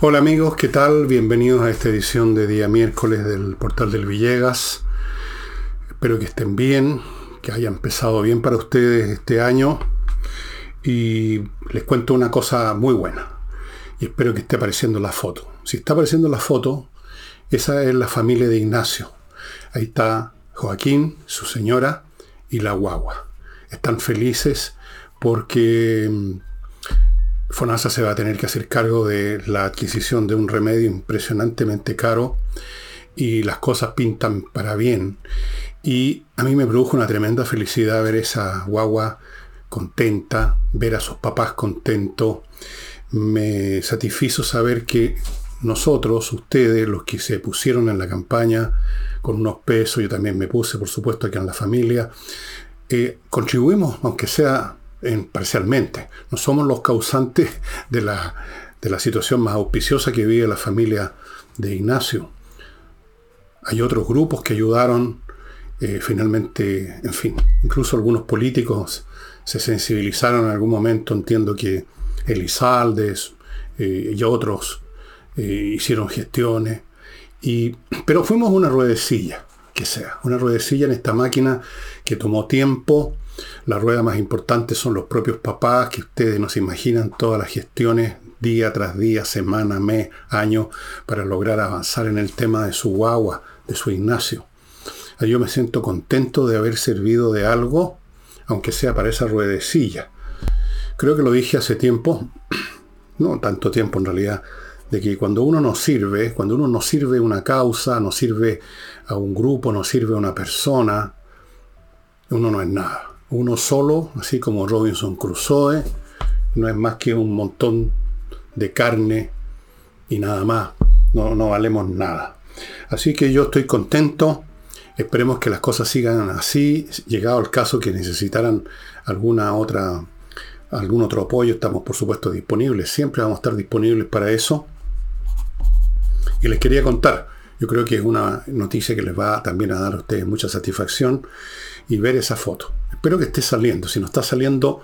Hola amigos, ¿qué tal? Bienvenidos a esta edición de día miércoles del portal del Villegas. Espero que estén bien, que haya empezado bien para ustedes este año. Y les cuento una cosa muy buena. Y espero que esté apareciendo la foto. Si está apareciendo la foto, esa es la familia de Ignacio. Ahí está Joaquín, su señora y la guagua. Están felices porque mm, FONASA se va a tener que hacer cargo de la adquisición de un remedio impresionantemente caro y las cosas pintan para bien. Y a mí me produjo una tremenda felicidad ver esa guagua contenta, ver a sus papás contentos. Me satisfizo saber que nosotros, ustedes, los que se pusieron en la campaña con unos pesos, yo también me puse, por supuesto, aquí en la familia, eh, contribuimos, aunque sea parcialmente. No somos los causantes de la, de la situación más auspiciosa que vive la familia de Ignacio. Hay otros grupos que ayudaron, eh, finalmente, en fin, incluso algunos políticos se sensibilizaron en algún momento, entiendo que Elizaldes eh, y otros eh, hicieron gestiones, y, pero fuimos una ruedecilla, que sea, una ruedecilla en esta máquina que tomó tiempo, la rueda más importante son los propios papás, que ustedes no se imaginan todas las gestiones día tras día, semana, mes, año, para lograr avanzar en el tema de su guagua, de su Ignacio. Yo me siento contento de haber servido de algo, aunque sea para esa ruedecilla. Creo que lo dije hace tiempo, no tanto tiempo en realidad, de que cuando uno nos sirve, cuando uno no sirve una causa, no sirve a un grupo, no sirve a una persona, uno no es nada. Uno solo, así como Robinson Crusoe, no es más que un montón de carne y nada más. No, no valemos nada. Así que yo estoy contento. Esperemos que las cosas sigan así. Llegado el caso que necesitaran alguna otra, algún otro apoyo, estamos por supuesto disponibles. Siempre vamos a estar disponibles para eso. Y les quería contar, yo creo que es una noticia que les va también a dar a ustedes mucha satisfacción y ver esa foto. Espero que esté saliendo. Si no está saliendo,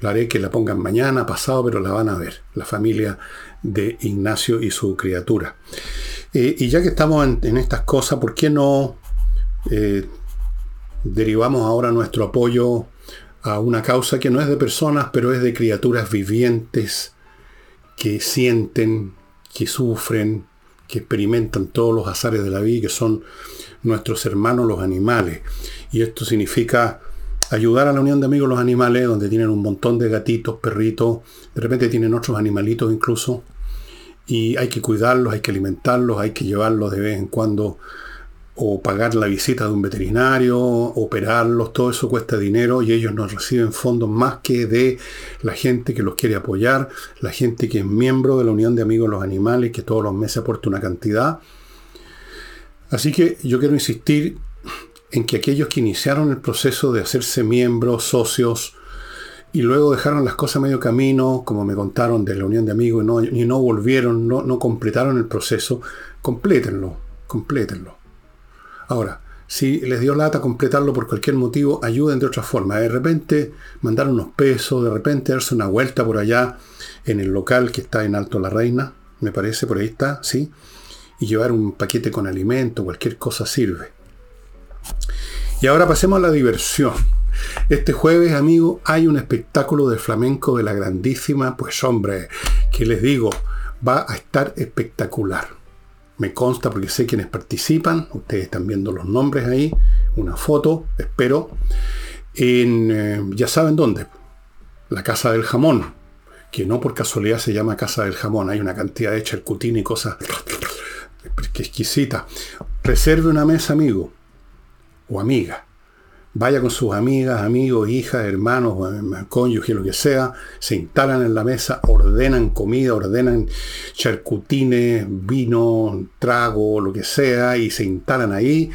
la haré que la pongan mañana, pasado, pero la van a ver. La familia de Ignacio y su criatura. Eh, y ya que estamos en, estas cosas, ¿por qué no eh, derivamos ahora nuestro apoyo a una causa que no es de personas, pero es de criaturas vivientes que sienten, que sufren, que experimentan todos los azares de la vida, que son nuestros hermanos los animales. Y esto significa ayudar a la Unión de Amigos los Animales, donde tienen un montón de gatitos, perritos, de repente tienen otros animalitos incluso, y hay que cuidarlos, hay que alimentarlos, hay que llevarlos de vez en cuando o pagar la visita de un veterinario, operarlos, todo eso cuesta dinero y ellos no reciben fondos más que de la gente que los quiere apoyar, la gente que es miembro de la Unión de Amigos los Animales, que todos los meses aporta una cantidad. Así que yo quiero insistir en que aquellos que iniciaron el proceso de hacerse miembros, socios, y luego dejaron las cosas medio camino, como me contaron de la Unión de Amigos, y no, y no volvieron, no, no completaron el proceso, complétenlo, complétenlo. Ahora, si les dio lata completarlo por cualquier motivo, ayuden de otra forma. De repente mandar unos pesos, de repente darse una vuelta por allá en el local que está en Alto La Reina, me parece, por ahí está, ¿sí? Y llevar un paquete con alimento, cualquier cosa sirve. Y ahora pasemos a la diversión. Este jueves, amigo, hay un espectáculo de flamenco de la grandísima, pues hombre, que les digo, va a estar espectacular. Me consta porque sé quienes participan, ustedes están viendo los nombres ahí, una foto, espero. Eh, ya saben dónde, la Casa del Jamón, que no por casualidad se llama Casa del Jamón, hay una cantidad de charcutina y cosas que exquisita. Reserve una mesa, amigo o amiga. Vaya con sus amigas, amigos, hijas, hermanos, cónyuge, lo que sea, se instalan en la mesa, ordenan comida, ordenan charcutines, vino, trago, lo que sea, y se instalan ahí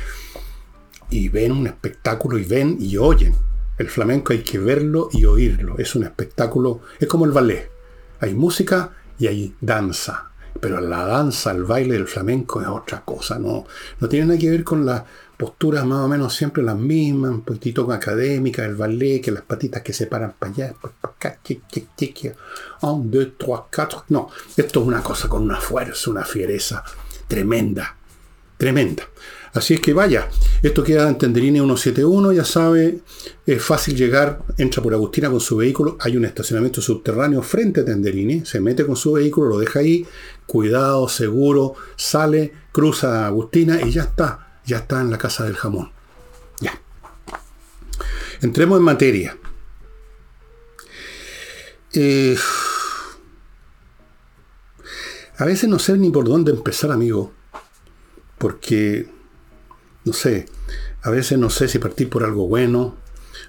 y ven un espectáculo y ven y oyen. El flamenco hay que verlo y oírlo. Es un espectáculo, es como el ballet. Hay música y hay danza. Pero la danza, el baile del flamenco es otra cosa, no, no tiene nada que ver con las posturas más o menos siempre las mismas, un poquitito académica, el ballet, que las patitas que se paran para allá, después para acá, un, dos, tres, cuatro. No, esto es una cosa con una fuerza, una fiereza tremenda, tremenda. Así es que vaya, esto queda en Tenderini 171, ya sabe, es fácil llegar, entra por Agustina con su vehículo, hay un estacionamiento subterráneo frente a Tenderini, se mete con su vehículo, lo deja ahí, cuidado, seguro, sale, cruza Agustina y ya está, ya está en la casa del jamón. Ya. Entremos en materia. Eh, a veces no sé ni por dónde empezar, amigo, porque no sé, a veces no sé si partir por algo bueno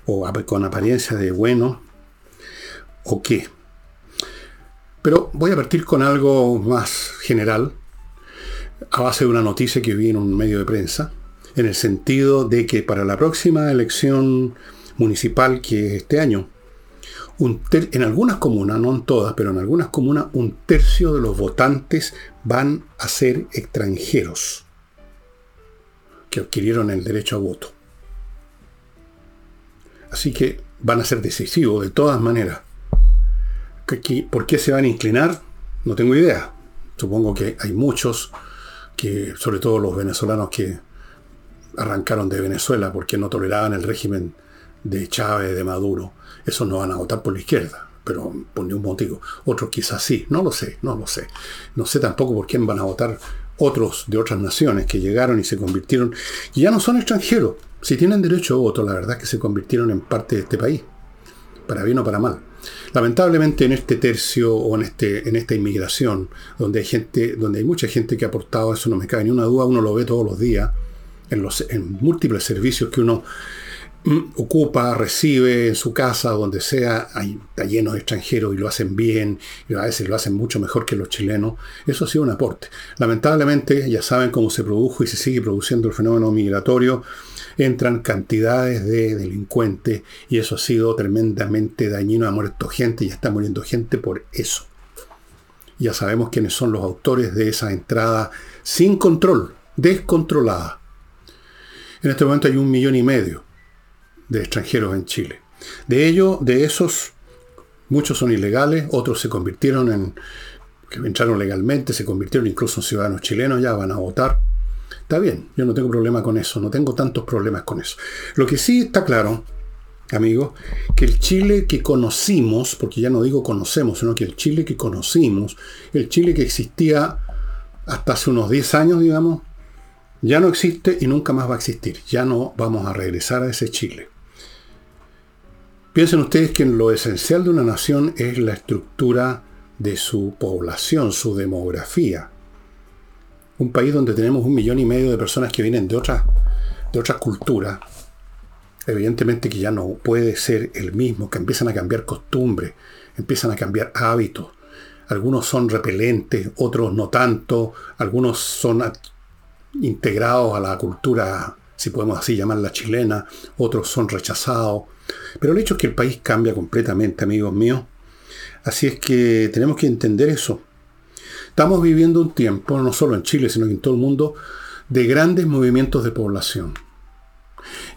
o con apariencia de bueno o qué. Pero voy a partir con algo más general, a base de una noticia que vi en un medio de prensa, en el sentido de que para la próxima elección municipal, que es este año, en algunas comunas, no en todas, pero en algunas comunas, un tercio de los votantes van a ser extranjeros que adquirieron el derecho a voto. Así que van a ser decisivos de todas maneras. ¿Por qué se van a inclinar? No tengo idea. Supongo que hay muchos, que, sobre todo los venezolanos que arrancaron de Venezuela porque no toleraban el régimen de Chávez, de Maduro. Esos no van a votar por la izquierda, pero por ningún motivo. Otros quizás sí, no lo sé, no lo sé. No sé tampoco por quién van a votar otros de otras naciones que llegaron y se convirtieron, y ya no son extranjeros, si tienen derecho a voto, la verdad es que se convirtieron en parte de este país, para bien o para mal. Lamentablemente en este tercio o en, este, en esta inmigración, donde hay gente, donde hay mucha gente que ha aportado, eso no me cabe ni una duda, uno lo ve todos los días, en, los, en múltiples servicios que uno ocupa, recibe en su casa, donde sea, hay, está lleno de extranjeros y lo hacen bien, y a veces lo hacen mucho mejor que los chilenos. Eso ha sido un aporte. Lamentablemente, ya saben cómo se produjo y se sigue produciendo el fenómeno migratorio, entran cantidades de delincuentes y eso ha sido tremendamente dañino. Ha muerto gente y está muriendo gente por eso. Ya sabemos quiénes son los autores de esa entrada sin control, descontrolada. En este momento hay un millón y medio de extranjeros en Chile. De ellos, de esos, muchos son ilegales, otros se convirtieron en, que entraron legalmente, se convirtieron incluso en ciudadanos chilenos, ya van a votar. Está bien, yo no tengo problema con eso, no tengo tantos problemas con eso. Lo que sí está claro, amigos, que el Chile que conocimos, porque ya no digo conocemos, sino que el Chile que conocimos, el Chile que existía hasta hace unos 10 años, digamos, ya no existe y nunca más va a existir. Ya no vamos a regresar a ese Chile. Piensen ustedes que lo esencial de una nación es la estructura de su población, su demografía. Un país donde tenemos un millón y medio de personas que vienen de otras, de culturas, evidentemente que ya no puede ser el mismo, que empiezan a cambiar costumbres, empiezan a cambiar hábitos. Algunos son repelentes, otros no tanto, algunos son integrados a la cultura, si podemos así llamarla chilena, otros son rechazados, pero el hecho es que el país cambia completamente, amigos míos. Así es que tenemos que entender eso. Estamos viviendo un tiempo, no solo en Chile, sino en todo el mundo, de grandes movimientos de población.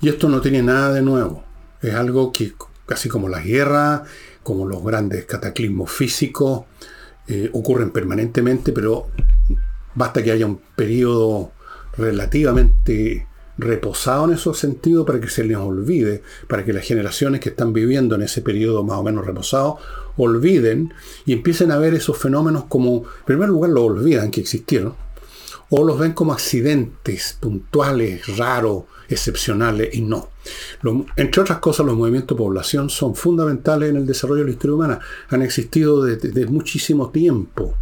Y esto no tiene nada de nuevo. Es algo que, casi como las guerras, como los grandes cataclismos físicos, eh, ocurren permanentemente, pero basta que haya un periodo relativamente reposado en esos sentidos para que se les olvide, para que las generaciones que están viviendo en ese periodo más o menos reposado olviden y empiecen a ver esos fenómenos como, en primer lugar, lo olvidan que existieron, o los ven como accidentes puntuales, raros, excepcionales, y no. entre otras cosas, los movimientos de población son fundamentales en el desarrollo de la historia humana. Han existido desde muchísimo tiempo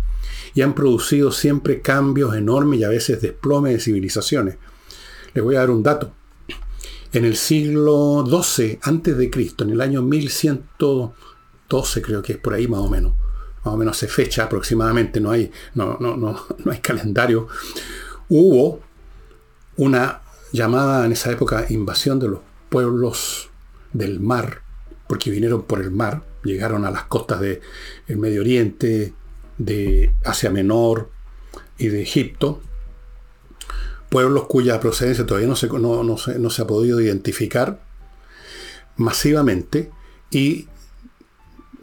y han producido siempre cambios enormes y a veces desplome de civilizaciones. Les voy a dar un dato. En el siglo XII antes de Cristo, en el año 1112 creo que es por ahí más o menos, más o menos se fecha aproximadamente, no hay, no, no, no, no hay calendario, hubo una llamada en esa época invasión de los pueblos del mar, porque vinieron por el mar, llegaron a las costas del Medio Oriente, de Asia Menor, y de Egipto, pueblos cuya procedencia todavía no se, no se ha podido identificar masivamente y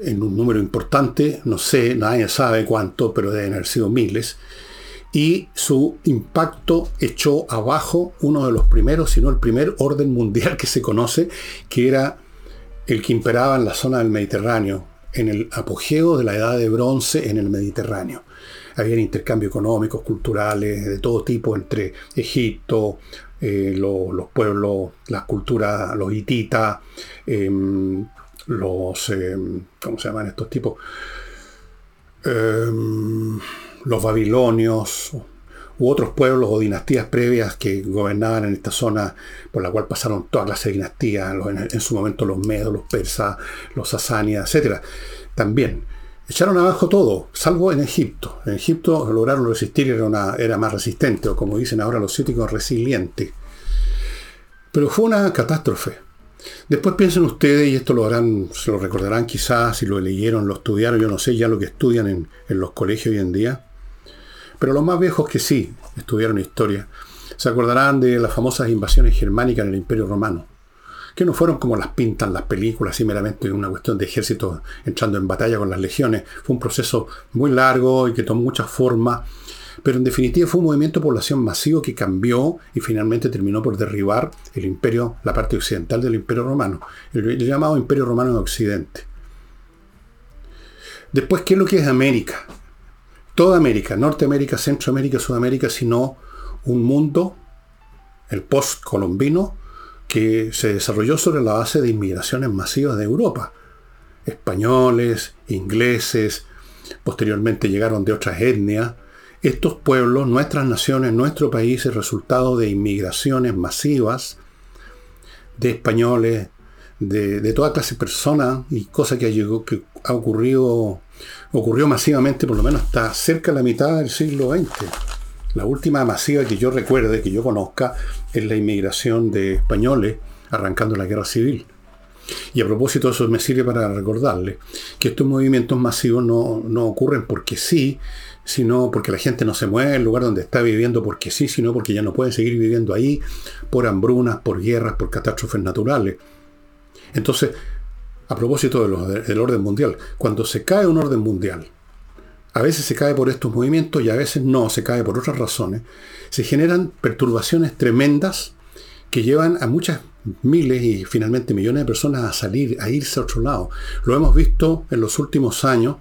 en un número importante, no sé, nadie sabe cuánto, pero deben haber sido miles, y su impacto echó abajo uno de los primeros, si no el primer orden mundial que se conoce, que era el que imperaba en la zona del Mediterráneo, en el apogeo de la edad de bronce en el Mediterráneo. Había intercambios económicos, culturales, de todo tipo entre Egipto, eh, los pueblos, las culturas, los hititas, em, los, em, ¿cómo se llaman estos tipos? Em, los babilonios u otros pueblos o dinastías previas que gobernaban en esta zona por la cual pasaron todas las dinastías, en, su momento los medos, los persas, los sasánidas, etc. También echaron abajo todo, salvo en Egipto. En Egipto lograron resistir, era, era más resistente, o como dicen ahora los cíticos, resiliente. Pero fue una catástrofe. Después piensen ustedes, y esto lo harán, se lo recordarán quizás, si lo leyeron, lo estudiaron, yo no sé ya lo que estudian en, en los colegios hoy en día, pero los más viejos que sí estudiaron historia, se acordarán de las famosas invasiones germánicas en el Imperio Romano, que no fueron como las pintan las películas, así meramente una cuestión de ejército entrando en batalla con las legiones. Fue un proceso muy largo y que tomó muchas formas, pero en definitiva fue un movimiento de población masivo que cambió y finalmente terminó por derribar el imperio, la parte occidental del imperio romano, el, llamado imperio romano en Occidente. Después, ¿qué es lo que es América? toda América, Norteamérica, Centroamérica, Sudamérica, sino un mundo, el post-colombino, que se desarrolló sobre la base de inmigraciones masivas de Europa. Españoles, ingleses, posteriormente llegaron de otras etnias. Estos pueblos, nuestras naciones, nuestro país, es resultado de inmigraciones masivas de españoles, de, toda clase de personas y cosa que que ha ocurrido ocurrió masivamente por lo menos hasta cerca de la mitad del siglo XX. La última masiva que yo recuerde, que yo conozca, es la inmigración de españoles arrancando la guerra civil. Y a propósito, eso me sirve para recordarle que estos movimientos masivos no, no ocurren porque sí, sino porque la gente no se mueve el lugar donde está viviendo porque sí, sino porque ya no puede seguir viviendo ahí por hambrunas, por guerras, por catástrofes naturales. Entonces, a propósito del orden mundial, cuando se cae un orden mundial, a veces se cae por estos movimientos y a veces no, se cae por otras razones, se generan perturbaciones tremendas que llevan a muchas miles y finalmente millones de personas a salir, a irse a otro lado. Lo hemos visto en los últimos años,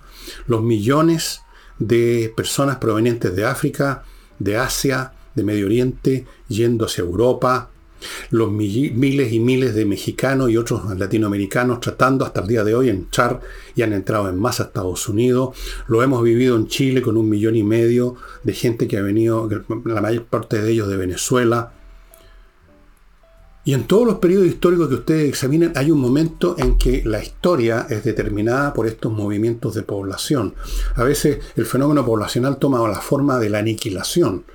los millones de personas provenientes de África, de Asia, de Medio Oriente, yendo hacia Europa, los miles y miles de mexicanos y otros latinoamericanos tratando hasta el día de hoy entrar y han entrado en masa a Estados Unidos. Lo hemos vivido en Chile con un millón y medio de gente que ha venido, la mayor parte de ellos de Venezuela. Y en todos los periodos históricos que ustedes examinen hay un momento en que la historia es determinada por estos movimientos de población. A veces el fenómeno poblacional toma la forma de la aniquilación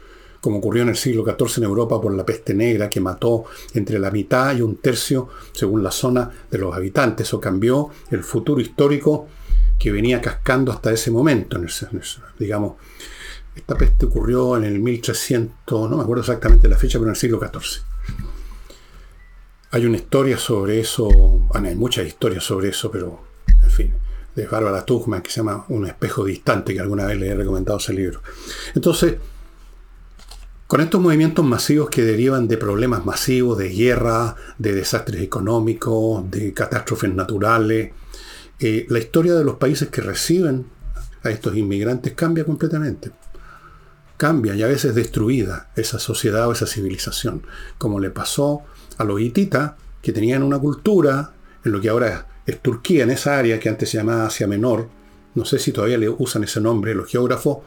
como ocurrió en el siglo XIV en Europa por la peste negra, que mató entre la mitad y un tercio, según la zona, de los habitantes. Eso cambió el futuro histórico que venía cascando hasta ese momento. digamos, esta peste ocurrió en el 1300, no me acuerdo exactamente la fecha, pero en el siglo XIV. Hay una historia sobre eso, hay muchas historias sobre eso, pero en fin, de Bárbara Tuchman, que se llama Un espejo distante, que alguna vez le he recomendado ese libro. Entonces, con estos movimientos masivos que derivan de problemas masivos, de guerra, de desastres económicos, de catástrofes naturales, eh, la historia de los países que reciben a estos inmigrantes cambia completamente. Cambia y a veces destruida esa sociedad o esa civilización, como le pasó a los hititas, que tenían una cultura en lo que ahora es Turquía, en esa área que antes se llamaba Asia Menor, no sé si todavía le usan ese nombre los geógrafos,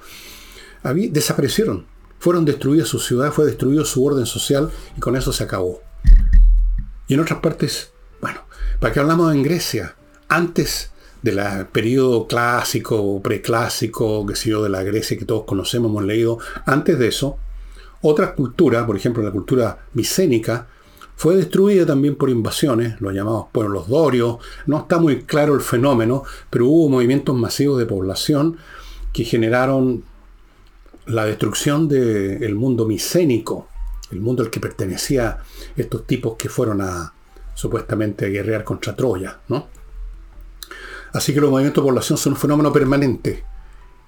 desaparecieron fueron destruidas su ciudad, fue destruido su orden social y con eso se acabó. Y en otras partes, bueno, ¿para qué hablamos en Grecia? Antes del periodo clásico preclásico, que sé yo, de la Grecia que todos conocemos, hemos leído, antes de eso, otra cultura, por ejemplo la cultura micénica, fue destruida también por invasiones, lo llamamos pueblos dorios, no está muy claro el fenómeno, pero hubo movimientos masivos de población que generaron la destrucción del mundo micénico, el mundo al que pertenecía estos tipos que fueron a supuestamente guerrear contra Troya, ¿no? Así que los movimientos de población son un fenómeno permanente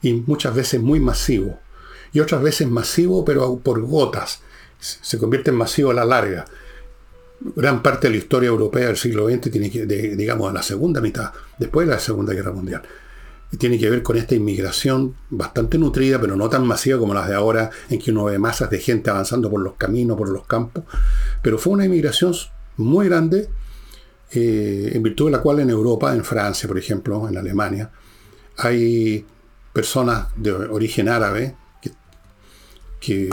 y muchas veces muy masivo. Y otras veces masivo, pero por gotas. Se convierte en masivo a la larga. Gran parte de la historia europea del siglo XX tiene que, digamos, a la segunda mitad, después de la Segunda Guerra Mundial, y tiene que ver con esta inmigración bastante nutrida, pero no tan masiva como las de ahora, en que uno ve masas de gente avanzando por los caminos, por los campos. Pero fue una inmigración muy grande, eh, en virtud de la cual en Europa, en Francia, por ejemplo, en Alemania, hay personas de origen árabe que, que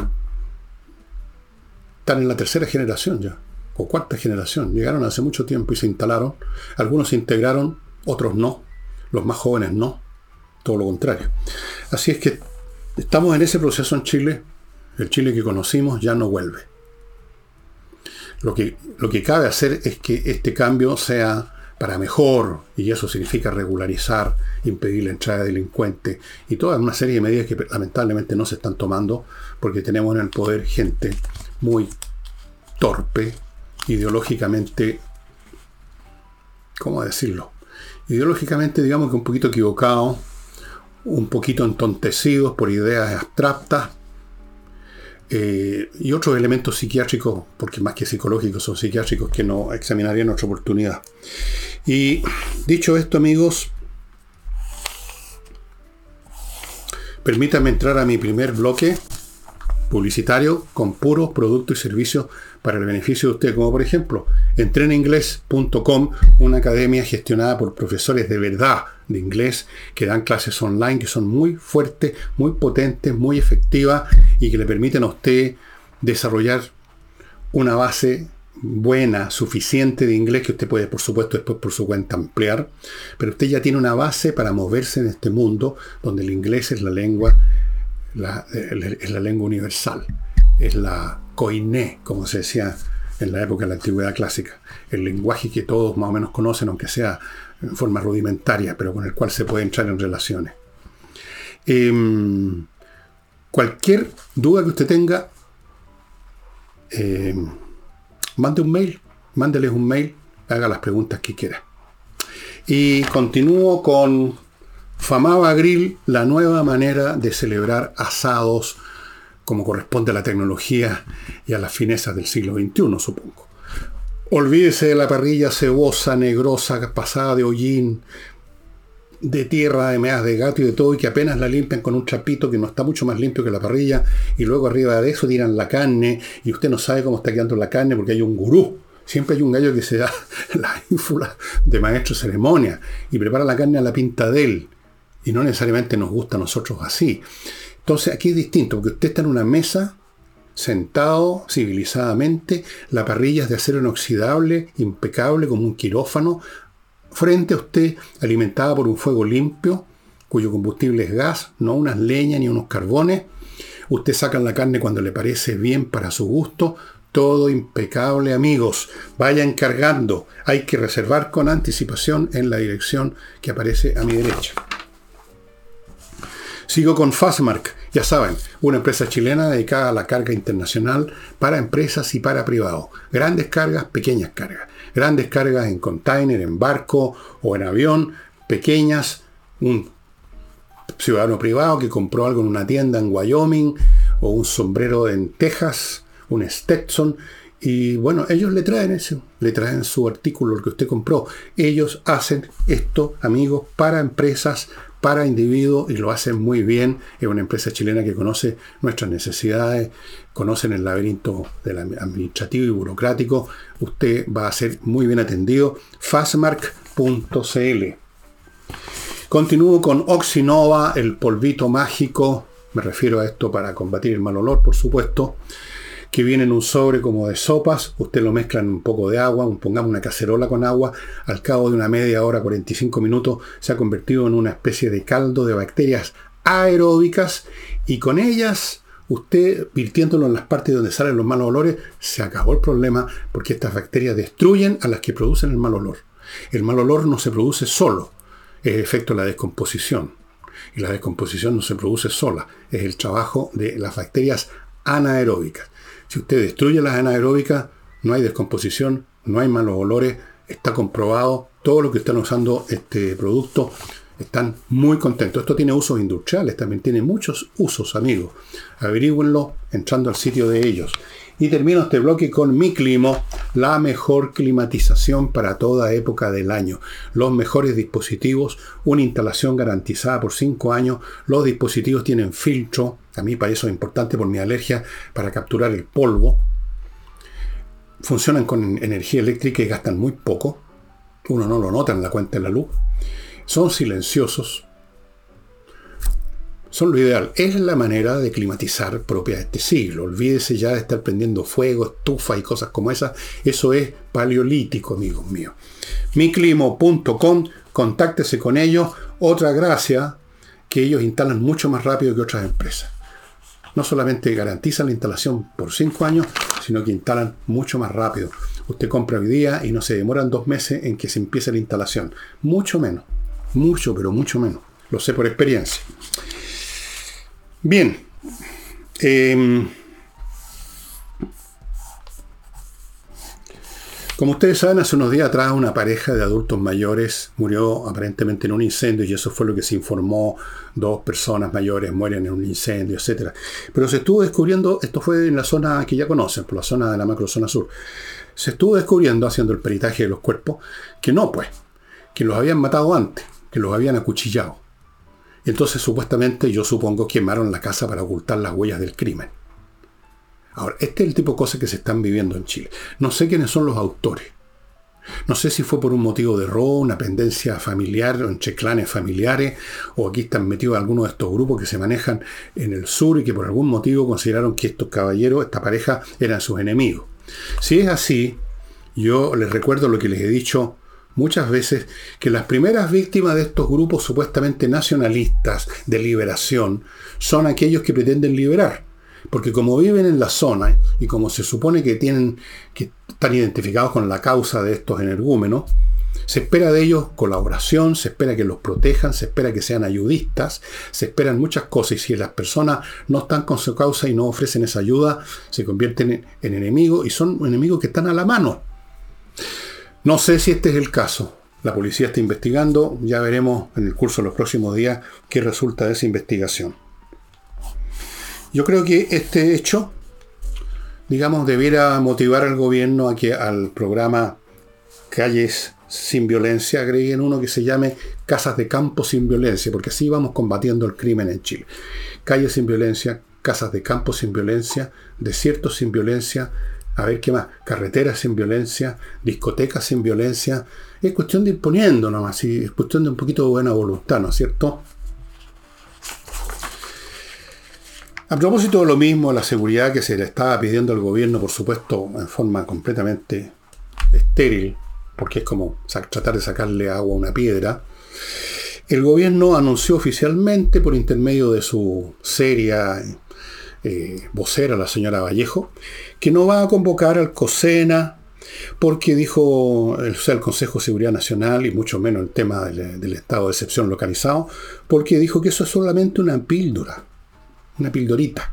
están en la tercera generación ya, o cuarta generación. Llegaron hace mucho tiempo y se instalaron. Algunos se integraron, otros no. Los más jóvenes no. Todo lo contrario. Así es que estamos en ese proceso en Chile. El Chile que conocimos ya no vuelve. Lo que, lo que cabe hacer es que este cambio sea para mejor, y eso significa regularizar, impedir la entrada de delincuentes, y toda una serie de medidas que lamentablemente no se están tomando, porque tenemos en el poder gente muy torpe, ideológicamente, ¿cómo decirlo? Ideológicamente, digamos que un poquito equivocado, un poquito entontecidos por ideas abstractas, eh, y otros elementos psiquiátricos, porque más que psicológicos son psiquiátricos que no examinarían en otra oportunidad. Y dicho esto, amigos, permítanme entrar a mi primer bloque publicitario con puros productos y servicios para el beneficio de usted, como por ejemplo entreninglés.com, una academia gestionada por profesores de verdad de inglés que dan clases online que son muy fuertes, muy potentes, muy efectivas y que le permiten a usted desarrollar una base buena, suficiente de inglés que usted puede, por supuesto, después por su cuenta ampliar, pero usted ya tiene una base para moverse en este mundo donde el inglés es la lengua, es la lengua universal, es la coiné, como se decía en la época de la antigüedad clásica, el lenguaje que todos más o menos conocen, aunque sea en forma rudimentaria, pero con el cual se puede entrar en relaciones. Em, cualquier duda que usted tenga, em, mande un mail, mándeles un mail, haga las preguntas que quiera. Y continúo con Famaba Grill, la nueva manera de celebrar asados como corresponde a la tecnología y a las finezas del siglo XXI, supongo. Olvídese de la parrilla cebosa, negrosa, pasada de hollín, de tierra, de meas de gato y de todo, y que apenas la limpian con un trapito que no está mucho más limpio que la parrilla, y luego arriba de eso tiran la carne, y usted no sabe cómo está quedando la carne porque hay un gurú. Siempre hay un gallo que se da la ínfula de maestro ceremonia y prepara la carne a la pinta de él. Y no necesariamente nos gusta a nosotros así. Entonces aquí es distinto, porque usted está en una mesa, sentado civilizadamente, la parrilla es de acero inoxidable, impecable, como un quirófano, frente a usted, alimentada por un fuego limpio, cuyo combustible es gas, no unas leñas ni unos carbones. Usted saca la carne cuando le parece bien para su gusto. Todo impecable, amigos. Vayan cargando. Hay que reservar con anticipación en la dirección que aparece a mi derecha. Sigo con Fastmark, ya saben, una empresa chilena dedicada a la carga internacional para empresas y para privados. Grandes cargas, pequeñas cargas. Grandes cargas en container, en barco o en avión. Pequeñas, un ciudadano privado que compró algo en una tienda en Wyoming o un sombrero en Texas, un Stetson. Y bueno, ellos le traen eso, le traen su artículo, el que usted compró. Ellos hacen esto, amigos, para empresas, para individuos y lo hacen muy bien. Es una empresa chilena que conoce nuestras necesidades, conocen el laberinto del administrativo y burocrático. Usted va a ser muy bien atendido. Fastmark.cl. Continúo con Oxinova, el polvito mágico. Me refiero a esto para combatir el mal olor, por supuesto que viene en un sobre como de sopas, usted lo mezcla en un poco de agua, pongamos una cacerola con agua, al cabo de una media hora, 45 minutos, se ha convertido en una especie de caldo de bacterias aeróbicas y con ellas usted virtiéndolo en las partes donde salen los malos olores, se acabó el problema porque estas bacterias destruyen a las que producen el mal olor. El mal olor no se produce solo, es efecto de la descomposición. Y la descomposición no se produce sola, es el trabajo de las bacterias anaeróbicas. Si usted destruye las anaeróbicas, no hay descomposición, no hay malos olores, está comprobado, todo lo que están usando este producto están muy contentos. Esto tiene usos industriales, también tiene muchos usos, amigos. Averígüenlo entrando al sitio de ellos. Y termino este bloque con Mi Climo, la mejor climatización para toda época del año. Los mejores dispositivos, una instalación garantizada por 5 años. Los dispositivos tienen filtro, a mí para eso es importante por mi alergia, para capturar el polvo. Funcionan con energía eléctrica y gastan muy poco. Uno no lo nota en la cuenta de la luz. Son silenciosos, son lo ideal. Es la manera de climatizar propia de este siglo. Olvídese ya de estar prendiendo fuego, estufa y cosas como esas. Eso es paleolítico, amigos míos. Miclimo.com, contáctese con ellos. Otra gracia, que ellos instalan mucho más rápido que otras empresas. No solamente garantizan la instalación por 5 años, sino que instalan mucho más rápido. Usted compra hoy día y no se demoran dos meses en que se empiece la instalación. Mucho menos. Mucho, pero mucho menos. Lo sé por experiencia. Bien. Em, como ustedes saben, hace unos días atrás una pareja de adultos mayores murió aparentemente en un incendio y eso fue lo que se informó. Dos personas mayores mueren en un incendio, etc. Pero se estuvo descubriendo, esto fue en la zona que ya conocen, por la zona de la macrozona sur, se estuvo descubriendo, haciendo el peritaje de los cuerpos, que no, pues, que los habían matado antes, que los habían acuchillado. Entonces supuestamente yo supongo quemaron la casa para ocultar las huellas del crimen. Ahora, este es el tipo de cosas que se están viviendo en Chile. No sé quiénes son los autores. No sé si fue por un motivo de robo, una pendencia familiar, entre clanes familiares, o aquí están metidos algunos de estos grupos que se manejan en el sur y que por algún motivo consideraron que estos caballeros, esta pareja, eran sus enemigos. Si es así, yo les recuerdo lo que les he dicho muchas veces que las primeras víctimas de estos grupos supuestamente nacionalistas de liberación son aquellos que pretenden liberar. Porque como viven en la zona y como se supone que tienen que están identificados con la causa de estos energúmenos, se espera de ellos colaboración, se espera que los protejan, se espera que sean ayudistas, se esperan muchas cosas y si las personas no están con su causa y no ofrecen esa ayuda, se convierten en enemigos y son enemigos que están a la mano. No sé si este es el caso. La policía está investigando, ya veremos en el curso de los próximos días qué resulta de esa investigación. Yo creo que este hecho, digamos, debiera motivar al gobierno a que al programa Calles sin Violencia agreguen uno que se llame Casas de Campo sin Violencia, porque así vamos combatiendo el crimen en Chile. Calles sin violencia, casas de campo sin violencia, desiertos sin violencia, a ver qué más, carreteras sin violencia, discotecas sin violencia. Es cuestión de ir poniendo nomás, es cuestión de un poquito de buena voluntad, ¿no es cierto? A propósito de lo mismo, la seguridad que se le estaba pidiendo al gobierno, por supuesto, en forma completamente estéril, porque es como tratar de sacarle agua a una piedra, el gobierno anunció oficialmente, por intermedio de su seria eh, vocera, la señora Vallejo, que no va a convocar al COSENA porque dijo el Consejo de Seguridad Nacional y mucho menos el tema del, del, estado de excepción localizado, porque dijo que eso es solamente una píldora, una pildorita.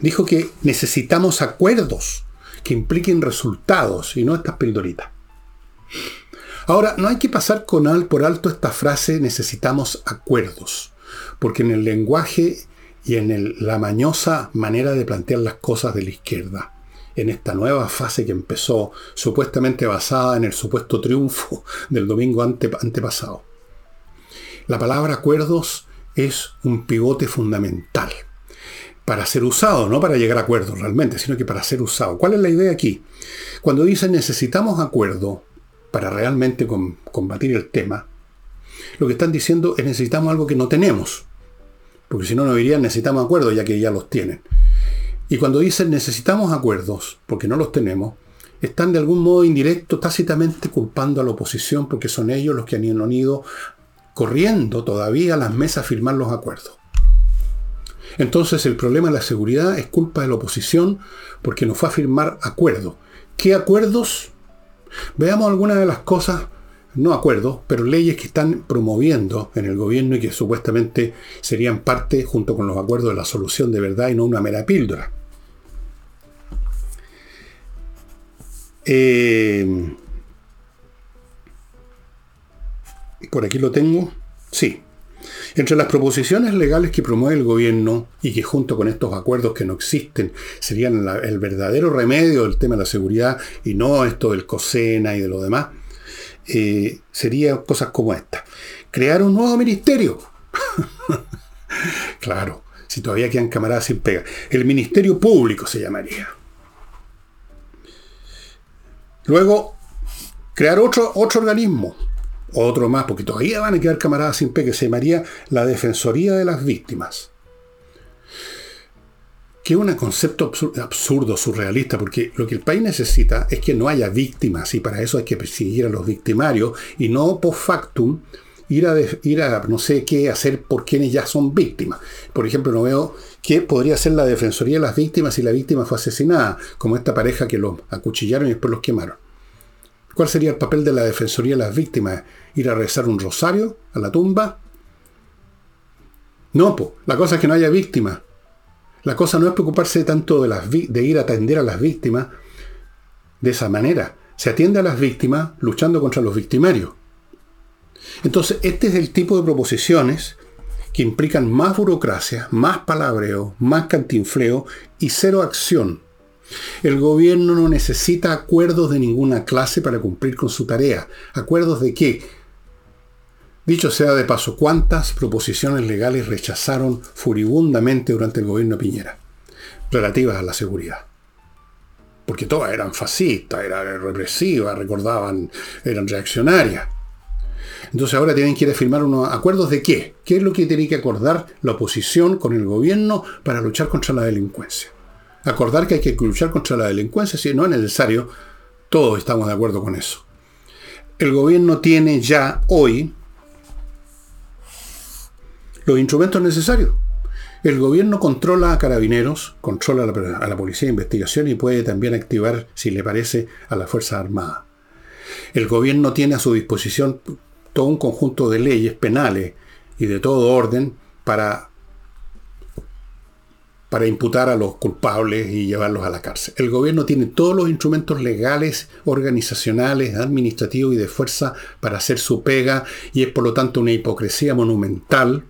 Dijo que necesitamos acuerdos que impliquen resultados y no estas pildoritas. Ahora, no hay que pasar con al por alto esta frase necesitamos acuerdos, porque en el lenguaje y en la mañosa manera de plantear las cosas de la izquierda, en esta nueva fase que empezó, supuestamente basada en el supuesto triunfo del domingo antepasado. La palabra acuerdos es un pivote fundamental para ser usado, no para llegar a acuerdos realmente, sino que para ser usado. ¿Cuál es la idea aquí? Cuando dicen necesitamos acuerdo para realmente combatir el tema, lo que están diciendo es necesitamos algo que no tenemos. Porque si no, no dirían necesitamos acuerdos, ya que ya los tienen. Y cuando dicen necesitamos acuerdos, porque no los tenemos, están de algún modo indirecto, tácitamente culpando a la oposición, porque son ellos los que han ido corriendo todavía a las mesas a firmar los acuerdos. Entonces el problema de la seguridad es culpa de la oposición porque no fue a firmar acuerdos. ¿Qué acuerdos? Veamos algunas de las cosas no acuerdos, pero leyes que están promoviendo en el gobierno y que supuestamente serían parte, junto con los acuerdos, de la solución de verdad y no una mera píldora. Eh, por aquí lo tengo. Sí. Entre las proposiciones legales que promueve el gobierno y que junto con estos acuerdos que no existen serían el verdadero remedio del tema de la seguridad y no esto del COSENA y de lo demás, eh, serían cosas como esta. Crear un nuevo ministerio. claro, si todavía quedan camaradas sin pega. El Ministerio Público se llamaría. Luego, crear otro, otro organismo, otro más, porque todavía van a quedar camaradas sin pega, que se llamaría la Defensoría de las Víctimas. Que es un concepto absurdo, surrealista, porque lo que el país necesita es que no haya víctimas, y para eso hay que perseguir a los victimarios, y no post factum ir a, ir a no sé qué hacer por quienes ya son víctimas. Por ejemplo, no veo qué podría ser la defensoría de las víctimas si la víctima fue asesinada, como esta pareja que los acuchillaron y después los quemaron. ¿Cuál sería el papel de la defensoría de las víctimas? ¿Ir a rezar un rosario a la tumba? No, la cosa es que no haya víctimas. La cosa no es preocuparse tanto de, de ir a atender a las víctimas de esa manera. Se atiende a las víctimas luchando contra los victimarios. Entonces, este es el tipo de proposiciones que implican más burocracia, más palabreo, más cantinfleo y cero acción. El gobierno no necesita acuerdos de ninguna clase para cumplir con su tarea. ¿Acuerdos de qué? Dicho sea de paso, ¿cuántas proposiciones legales rechazaron furibundamente durante el gobierno de Piñera? Relativas a la seguridad. Porque todas eran fascistas, eran represivas, recordaban, eran reaccionarias. Entonces ahora tienen que ir a firmar unos acuerdos de qué? ¿Qué es lo que tiene que acordar la oposición con el gobierno para luchar contra la delincuencia? Acordar que hay que luchar contra la delincuencia, si no es necesario, todos estamos de acuerdo con eso. El gobierno tiene ya hoy los instrumentos necesarios. El gobierno controla a carabineros, controla a la, policía de investigación y puede también activar, si le parece, a la Fuerza Armada. El gobierno tiene a su disposición todo un conjunto de leyes penales y de todo orden para, para imputar a los culpables y llevarlos a la cárcel. El gobierno tiene todos los instrumentos legales, organizacionales, administrativos y de fuerza para hacer su pega y es por lo tanto una hipocresía monumental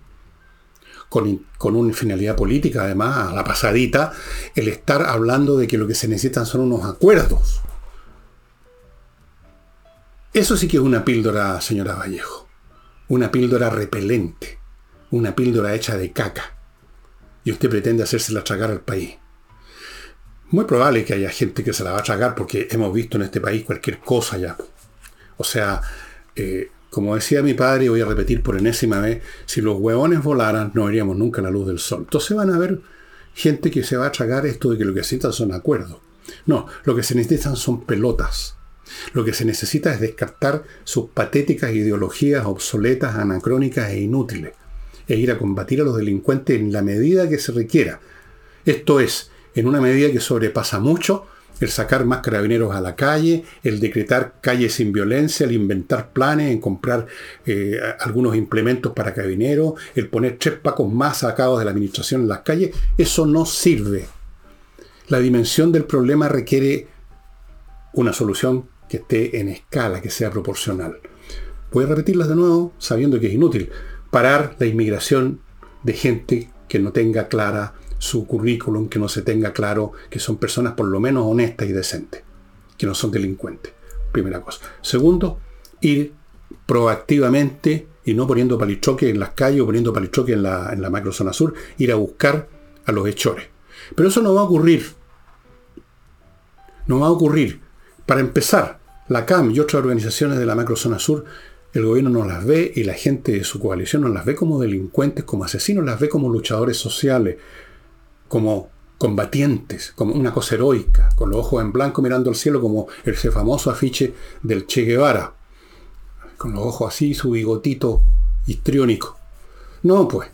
con, con, una finalidad política, además, a la pasadita, el estar hablando de que lo que se necesitan son unos acuerdos. Eso sí que es una píldora, señora Vallejo. Una píldora repelente. Una píldora hecha de caca. Y usted pretende hacérsela tragar al país. Muy probable que haya gente que se la va a tragar porque hemos visto en este país cualquier cosa ya. O sea, eh, como decía mi padre, y voy a repetir por enésima vez, si los huevones volaran no veríamos nunca la luz del sol. Entonces van a haber gente que se va a tragar esto de que lo que necesitan son acuerdos. No, lo que se necesitan son pelotas. Lo que se necesita es descartar sus patéticas ideologías obsoletas, anacrónicas e inútiles, e ir a combatir a los delincuentes en la medida que se requiera. Esto es, en una medida que sobrepasa mucho el sacar más carabineros a la calle, el decretar calles sin violencia, el inventar planes, en comprar eh, algunos implementos para carabineros, el poner tres pacos más sacados de la administración en las calles, eso no sirve. La dimensión del problema requiere una solución que esté en escala, que sea proporcional. Voy a repetirlas de nuevo, sabiendo que es inútil. Parar la inmigración de gente que no tenga clara su currículum, que no se tenga claro que son personas por lo menos honestas y decentes, que no son delincuentes. Primera cosa. Segundo, ir proactivamente y no poniendo palichoques en las calles o poniendo palichoques en la, en la macrozona sur, ir a buscar a los hechores. Pero eso no va a ocurrir. No va a ocurrir. Para empezar, la CAM y otras organizaciones de la macrozona sur, el gobierno no las ve y la gente de su coalición no las ve como delincuentes, como asesinos, las ve como luchadores sociales, como combatientes, como una cosa heroica, con los ojos en blanco mirando al cielo como ese famoso afiche del Che Guevara, con los ojos así, su bigotito histriónico. No, pues,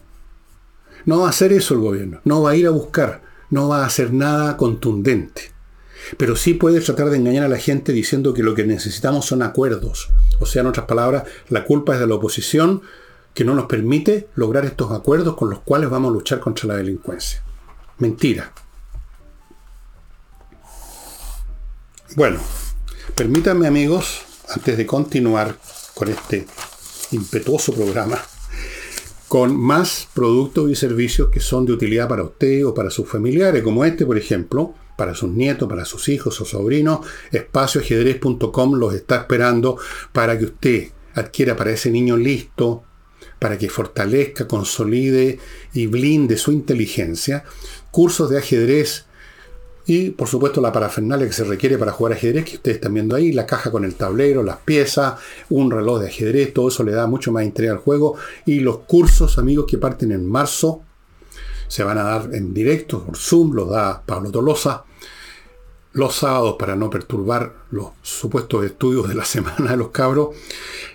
no va a hacer eso el gobierno, no va a ir a buscar, no va a hacer nada contundente. Pero sí puede tratar de engañar a la gente diciendo que lo que necesitamos son acuerdos. O sea, en otras palabras, la culpa es de la oposición que no nos permite lograr estos acuerdos con los cuales vamos a luchar contra la delincuencia. Mentira. Bueno, permítanme amigos, antes de continuar con este impetuoso programa, con más productos y servicios que son de utilidad para usted o para sus familiares, como este, por ejemplo, para sus nietos, para sus hijos o sobrinos, espacioajedrez.com los está esperando para que usted adquiera para ese niño listo, para que fortalezca, consolide y blinde su inteligencia, cursos de ajedrez y por supuesto la parafernalia que se requiere para jugar ajedrez, que ustedes están viendo ahí, la caja con el tablero, las piezas, un reloj de ajedrez, todo eso le da mucho más interés al juego. Y los cursos, amigos, que parten en marzo, se van a dar en directo por Zoom, los da Pablo Tolosa. Los sábados, para no perturbar los supuestos estudios de la semana de los cabros,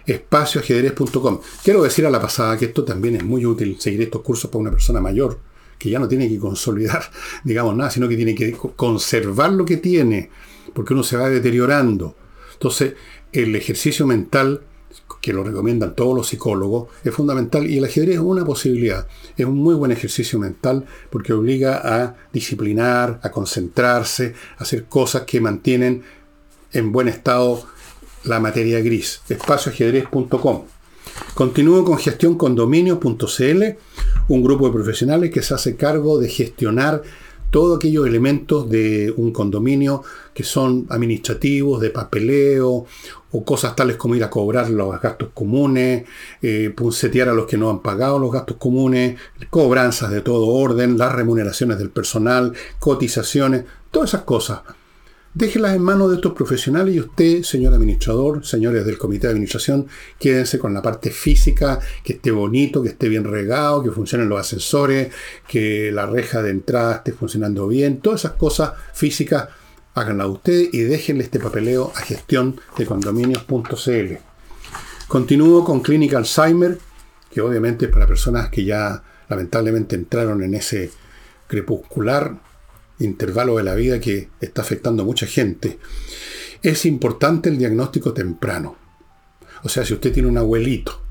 espacioajedrez.com. Quiero decir a la pasada que esto también es muy útil, seguir estos cursos para una persona mayor que ya no tiene que consolidar, digamos, nada, sino que tiene que conservar lo que tiene, porque uno se va deteriorando. Entonces, el ejercicio mental, que lo recomiendan todos los psicólogos, es fundamental y el ajedrez es una posibilidad. Es un muy buen ejercicio mental porque obliga a disciplinar, a concentrarse, a hacer cosas que mantienen en buen estado la materia gris. Espacioajedrez.com. Continúo con gestioncondominio.cl, un grupo de profesionales que se hace cargo de gestionar todos aquellos elementos de un condominio que son administrativos, de papeleo, o cosas tales como ir a cobrar los gastos comunes, eh, puncetear a los que no han pagado los gastos comunes, cobranzas de todo orden, las remuneraciones del personal, cotizaciones, todas esas cosas. Déjelas en manos de estos profesionales y usted, señor administrador, señores del comité de administración, quédense con la parte física, que esté bonito, que esté bien regado, que funcionen los ascensores, que la reja de entrada esté funcionando bien, todas esas cosas físicas háganlas ustedes y déjenle este papeleo a gestión de condominios.cl. Continúo con Clínica Alzheimer, que obviamente es para personas que ya lamentablemente entraron en ese crepuscular intervalo de la vida que está afectando a mucha gente, es importante el diagnóstico temprano. O sea, si usted tiene un abuelito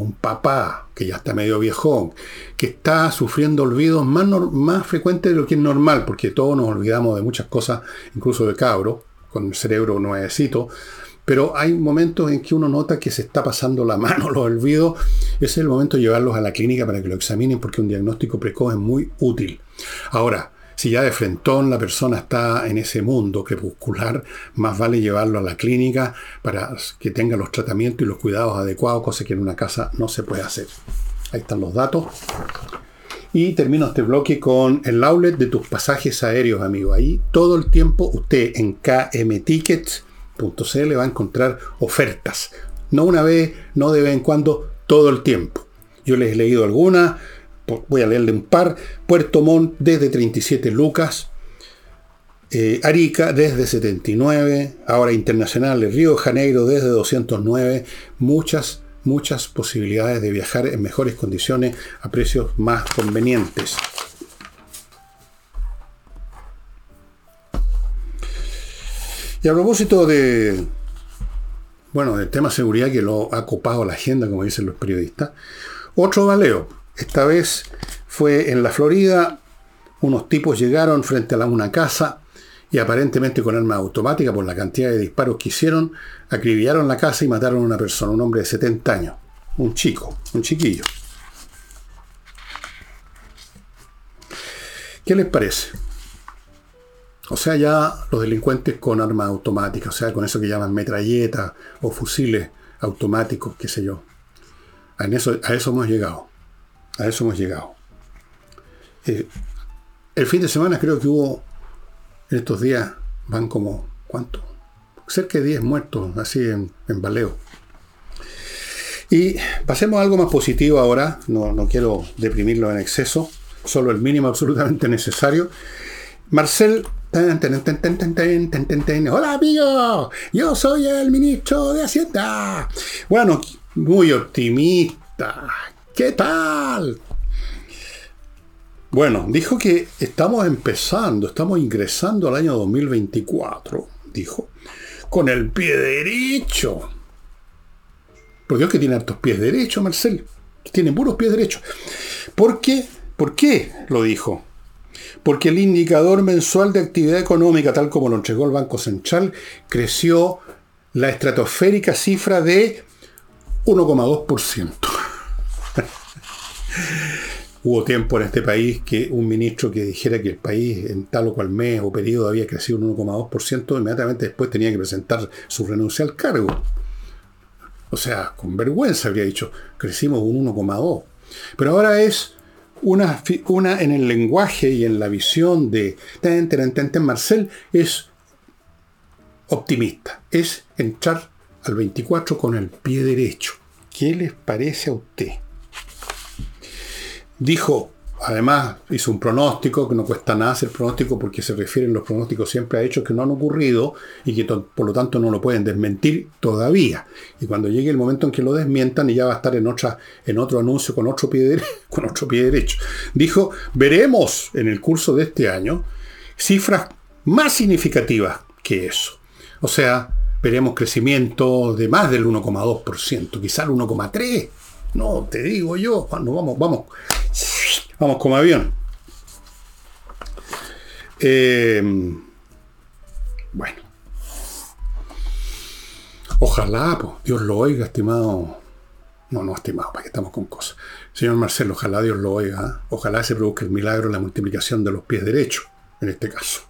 un papá que ya está medio viejón, que está sufriendo olvidos más, más frecuentes de lo que es normal, porque todos nos olvidamos de muchas cosas, incluso de cabro, con el cerebro nuevecito, pero hay momentos en que uno nota que se está pasando la mano los olvidos. Ese es el momento de llevarlos a la clínica para que lo examinen porque un diagnóstico precoz es muy útil. Ahora, si ya de frentón la persona está en ese mundo crepuscular, más vale llevarlo a la clínica para que tenga los tratamientos y los cuidados adecuados, cosa que en una casa no se puede hacer. Ahí están los datos. Y termino este bloque con el outlet de tus pasajes aéreos, amigo. Ahí todo el tiempo usted en kmtickets.cl va a encontrar ofertas. No una vez, no de vez en cuando, todo el tiempo. Yo les he leído algunas, voy a leerle un par, Puerto Montt desde 37 lucas, eh, Arica desde 79, ahora Internacional Río de Janeiro desde 209, muchas, muchas posibilidades de viajar en mejores condiciones a precios más convenientes. Y a propósito de, bueno, del tema seguridad que lo ha copado la agenda, como dicen los periodistas, otro baleo. Esta vez fue en la Florida. Unos tipos llegaron frente a una casa y aparentemente con arma automática, por la cantidad de disparos que hicieron, acribillaron la casa y mataron a una persona, un hombre de 70 años, un chico, un chiquillo. ¿Qué les parece? O sea, ya los delincuentes con armas automáticas, o sea, con eso que llaman metralletas o fusiles automáticos, qué sé yo. A eso hemos llegado. A eso hemos llegado. Eh, el fin de semana creo que hubo, en estos días, van como, ¿cuánto? Cerca de 10 muertos, así en, baleo. Y pasemos a algo más positivo ahora, no, no quiero deprimirlo en exceso, solo el mínimo absolutamente necesario. Marcel Hola amigo, yo soy el ministro de Hacienda. Bueno, muy optimista. ¿Qué tal? Bueno, dijo que estamos empezando, estamos ingresando al año 2024, dijo, con el pie derecho. Por Dios que tiene hartos pies derechos, Marcel. Tiene puros pies derechos. ¿Por qué? ¿Por qué lo dijo? Porque el indicador mensual de actividad económica, tal como lo entregó el Banco Central, creció la estratosférica cifra de 1,2%. Hubo tiempo en este país que un ministro que dijera que el país en tal o cual mes o periodo había crecido un 1,2%, inmediatamente después tenía que presentar su renuncia al cargo. O sea, con vergüenza habría dicho, crecimos un 1,2. Pero ahora es una, una en el lenguaje y en la visión de Marcel, es optimista, es entrar al 24 con el pie derecho. ¿Qué les parece a usted? Dijo, además hizo un pronóstico, que no cuesta nada hacer pronóstico porque se refieren los pronósticos siempre a hechos que no han ocurrido y que por lo tanto no lo pueden desmentir todavía. Y cuando llegue el momento en que lo desmientan, y ya va a estar en, otra, en otro anuncio con otro, pie con otro pie derecho. Dijo, veremos en el curso de este año cifras más significativas que eso. O sea, veremos crecimiento de más del 1,2%, quizá el 1,3%. No, te digo yo, cuando vamos, vamos, vamos como avión. Eh, bueno. Ojalá, pues, Dios lo oiga, estimado. No, no, estimado, para que estamos con cosas. Señor Marcelo, ojalá Dios lo oiga. ¿eh? Ojalá se produzca el milagro, la multiplicación de los pies derechos, en este caso.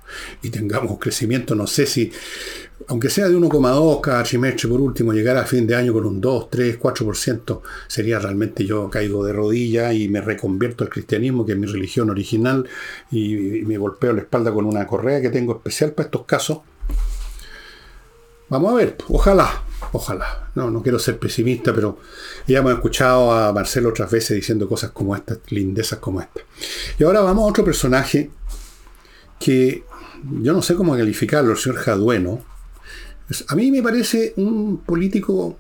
Y tengamos crecimiento, no sé si aunque sea de 1,2 cada trimestre por último, llegar a fin de año con un 2, 3, 4%, sería realmente yo caigo de rodillas y me reconvierto al cristianismo, que es mi religión original, y, me golpeo la espalda con una correa que tengo especial para estos casos. Vamos a ver, ojalá, ojalá. No, no quiero ser pesimista, pero ya hemos escuchado a Marcelo otras veces diciendo cosas como estas, lindezas como estas. Y ahora vamos a otro personaje que yo no sé cómo calificarlo, el señor Jadueno a mí me parece un político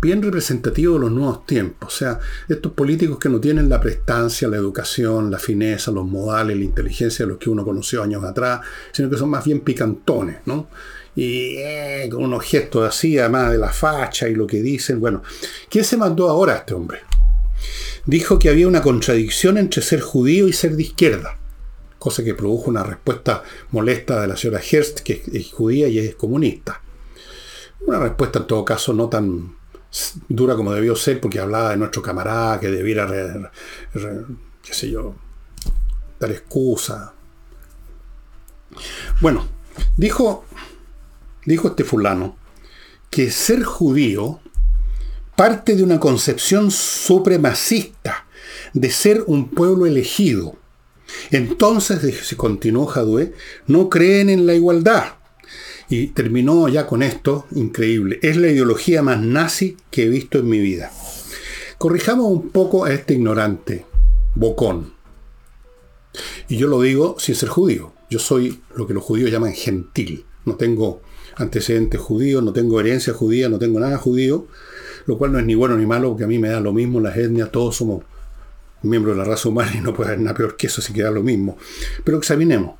bien representativo de los nuevos tiempos. O sea, estos políticos que no tienen la prestancia, la educación, la fineza, los modales, la inteligencia de los que uno conoció años atrás, sino que son más bien picantones, ¿no? Y eh, con unos gestos así, además de la facha y lo que dicen. Bueno, ¿qué se mandó ahora a este hombre? Dijo que había una contradicción entre ser judío y ser de izquierda cosa que produjo una respuesta molesta de la señora Hearst, que es judía y es comunista. Una respuesta en todo caso no tan dura como debió ser, porque hablaba de nuestro camarada que debiera, qué sé yo, dar excusa. Bueno, dijo, dijo este fulano que ser judío parte de una concepción supremacista de ser un pueblo elegido. Entonces, se continuó Jadue, no creen en la igualdad y terminó ya con esto, increíble. Es la ideología más nazi que he visto en mi vida. Corrijamos un poco a este ignorante, bocón. Y yo lo digo sin ser judío. Yo soy lo que los judíos llaman gentil. No tengo antecedentes judíos, no tengo herencia judía, no tengo nada judío, lo cual no es ni bueno ni malo, porque a mí me da lo mismo las etnias, todos somos miembros de la raza humana y no puede haber nada peor que eso, si queda lo mismo. Pero examinemos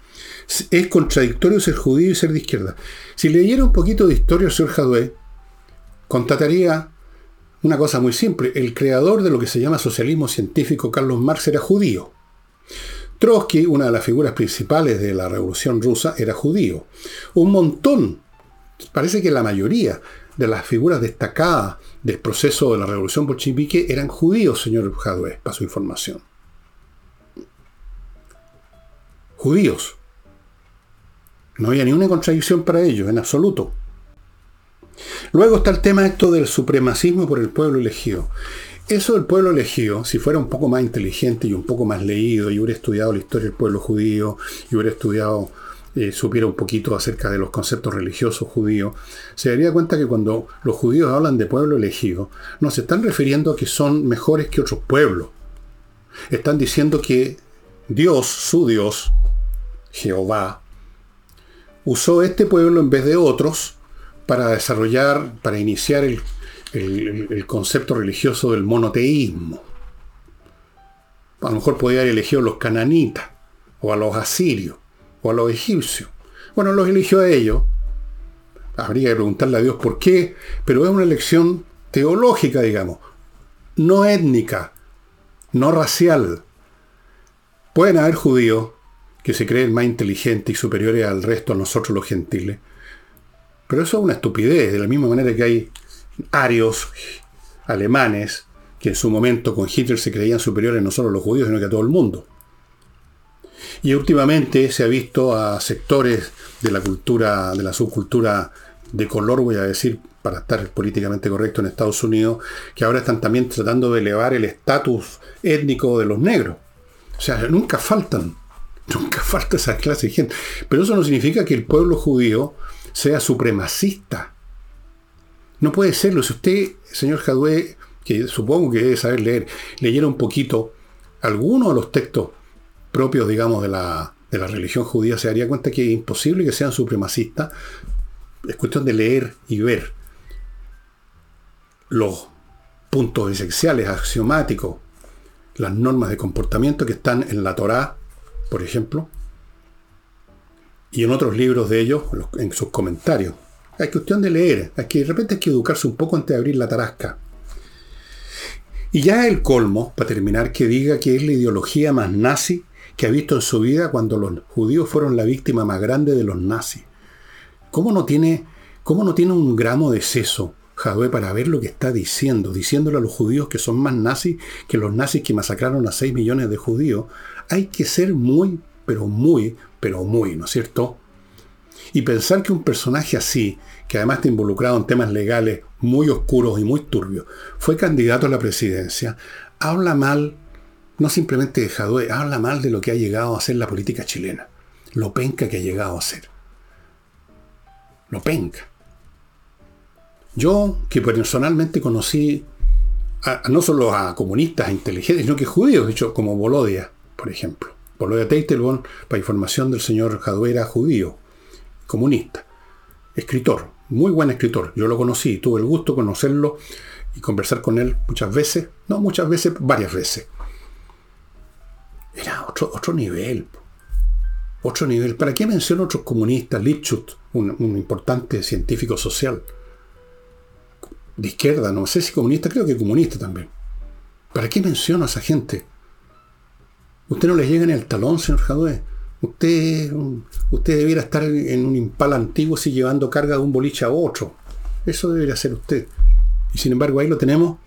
es contradictorio ser judío y ser de izquierda. Si leyera un poquito de historia del señor Jadwe, constataría una cosa muy simple. El creador de lo que se llama socialismo científico, Carlos Marx, era judío. Trotsky, una de las figuras principales de la revolución rusa, era judío. Un montón, parece que la mayoría de las figuras destacadas del proceso de la revolución bolchevique eran judíos, señor Jadwe, para su información. Judíos. No había ni una contradicción para ellos, en absoluto. Luego está el tema esto del supremacismo por el pueblo elegido. Eso del pueblo elegido, si fuera un poco más inteligente y un poco más leído y hubiera estudiado la historia del pueblo judío y hubiera estudiado, eh, supiera un poquito acerca de los conceptos religiosos judíos, se daría cuenta que cuando los judíos hablan de pueblo elegido, no se están refiriendo a que son mejores que otros pueblos. Están diciendo que Dios, su Dios, Jehová, usó este pueblo en vez de otros para desarrollar, para iniciar el, concepto religioso del monoteísmo. a lo mejor podía haber elegido a los cananitas, o a los asirios, o a los egipcios. Bueno, los eligió a ellos. Habría que preguntarle a Dios por qué, pero es una elección teológica, digamos, no étnica, no racial. Pueden haber judíos que se creen más inteligentes y superiores al resto, a nosotros los gentiles, pero eso es una estupidez, de la misma manera que hay arios, alemanes, que en su momento con Hitler se creían superiores no solo a los judíos, sino que a todo el mundo. Y últimamente se ha visto a sectores de la cultura, de la subcultura de color, voy a decir, para estar políticamente correcto en Estados Unidos, que ahora están también tratando de elevar el estatus étnico de los negros. O sea, nunca faltan, nunca falta esa clase de gente. Pero eso no significa que el pueblo judío sea supremacista. No puede serlo. Si usted, señor Jadwe, que supongo que debe saber leer, leyera un poquito algunos de los textos propios, digamos, de la, de la religión judía, se daría cuenta que es imposible que sean supremacistas. Es cuestión de leer y ver los puntos esenciales, axiomáticos, las normas de comportamiento que están en la Torá, por ejemplo, y en otros libros de ellos, en sus comentarios. Es cuestión de leer, es que de repente hay que educarse un poco antes de abrir la tarasca. Y ya el colmo, para terminar, que diga que es la ideología más nazi que ha visto en su vida cuando los judíos fueron la víctima más grande de los nazis. ¿Cómo no tiene, cómo no tiene un gramo de seso Jadwe para ver lo que está diciendo, diciéndole a los judíos que son más nazis que los nazis que masacraron a 6 millones de judíos? Hay que ser muy, pero muy, pero muy, ¿no es cierto? Y pensar que un personaje así, que además está involucrado en temas legales muy oscuros y muy turbios, fue candidato a la presidencia, habla mal, no simplemente de Jadwe, habla mal de lo que ha llegado a ser la política chilena. Lo penca que ha llegado a ser. Lo penca. Yo, que personalmente conocí no solo a comunistas inteligentes, sino que judíos, de hecho, como Bolodia, por ejemplo. Bolodia Teitelborn, para información del señor Jaduera, judío, comunista, escritor, muy buen escritor. Yo lo conocí, tuve el gusto de conocerlo y conversar con él muchas veces, no muchas veces, varias veces. Era otro, otro nivel. Otro nivel. ¿Para qué menciono otros comunistas? Lipschutz, un, un importante científico social. De izquierda, no sé si comunista, creo que comunista también. ¿Para qué menciono a esa gente? Usted no le llega ni al talón, señor Jadue. Usted, usted debiera estar en un impala antiguo si llevando carga de un boliche a otro. Eso debería ser usted. Y sin embargo ahí lo tenemos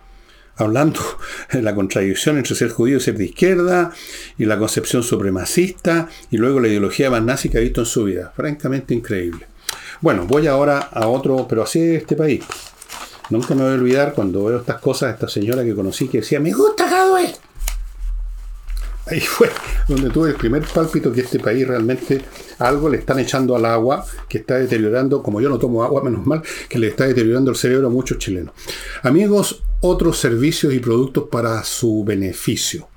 hablando de la contradicción entre ser judío y ser de izquierda, y la concepción supremacista, y luego la ideología más nazi que ha visto en su vida. Francamente increíble. Bueno, voy ahora a otro, pero así es este país. Nunca me voy a olvidar cuando veo estas cosas, esta señora que conocí que decía, me gusta Jadwe. Ahí fue donde tuve el primer pálpito que este país realmente algo le están echando al agua, que está deteriorando, como yo no tomo agua, menos mal, que le está deteriorando el cerebro a muchos chilenos. Amigos, otros servicios y productos para su beneficio.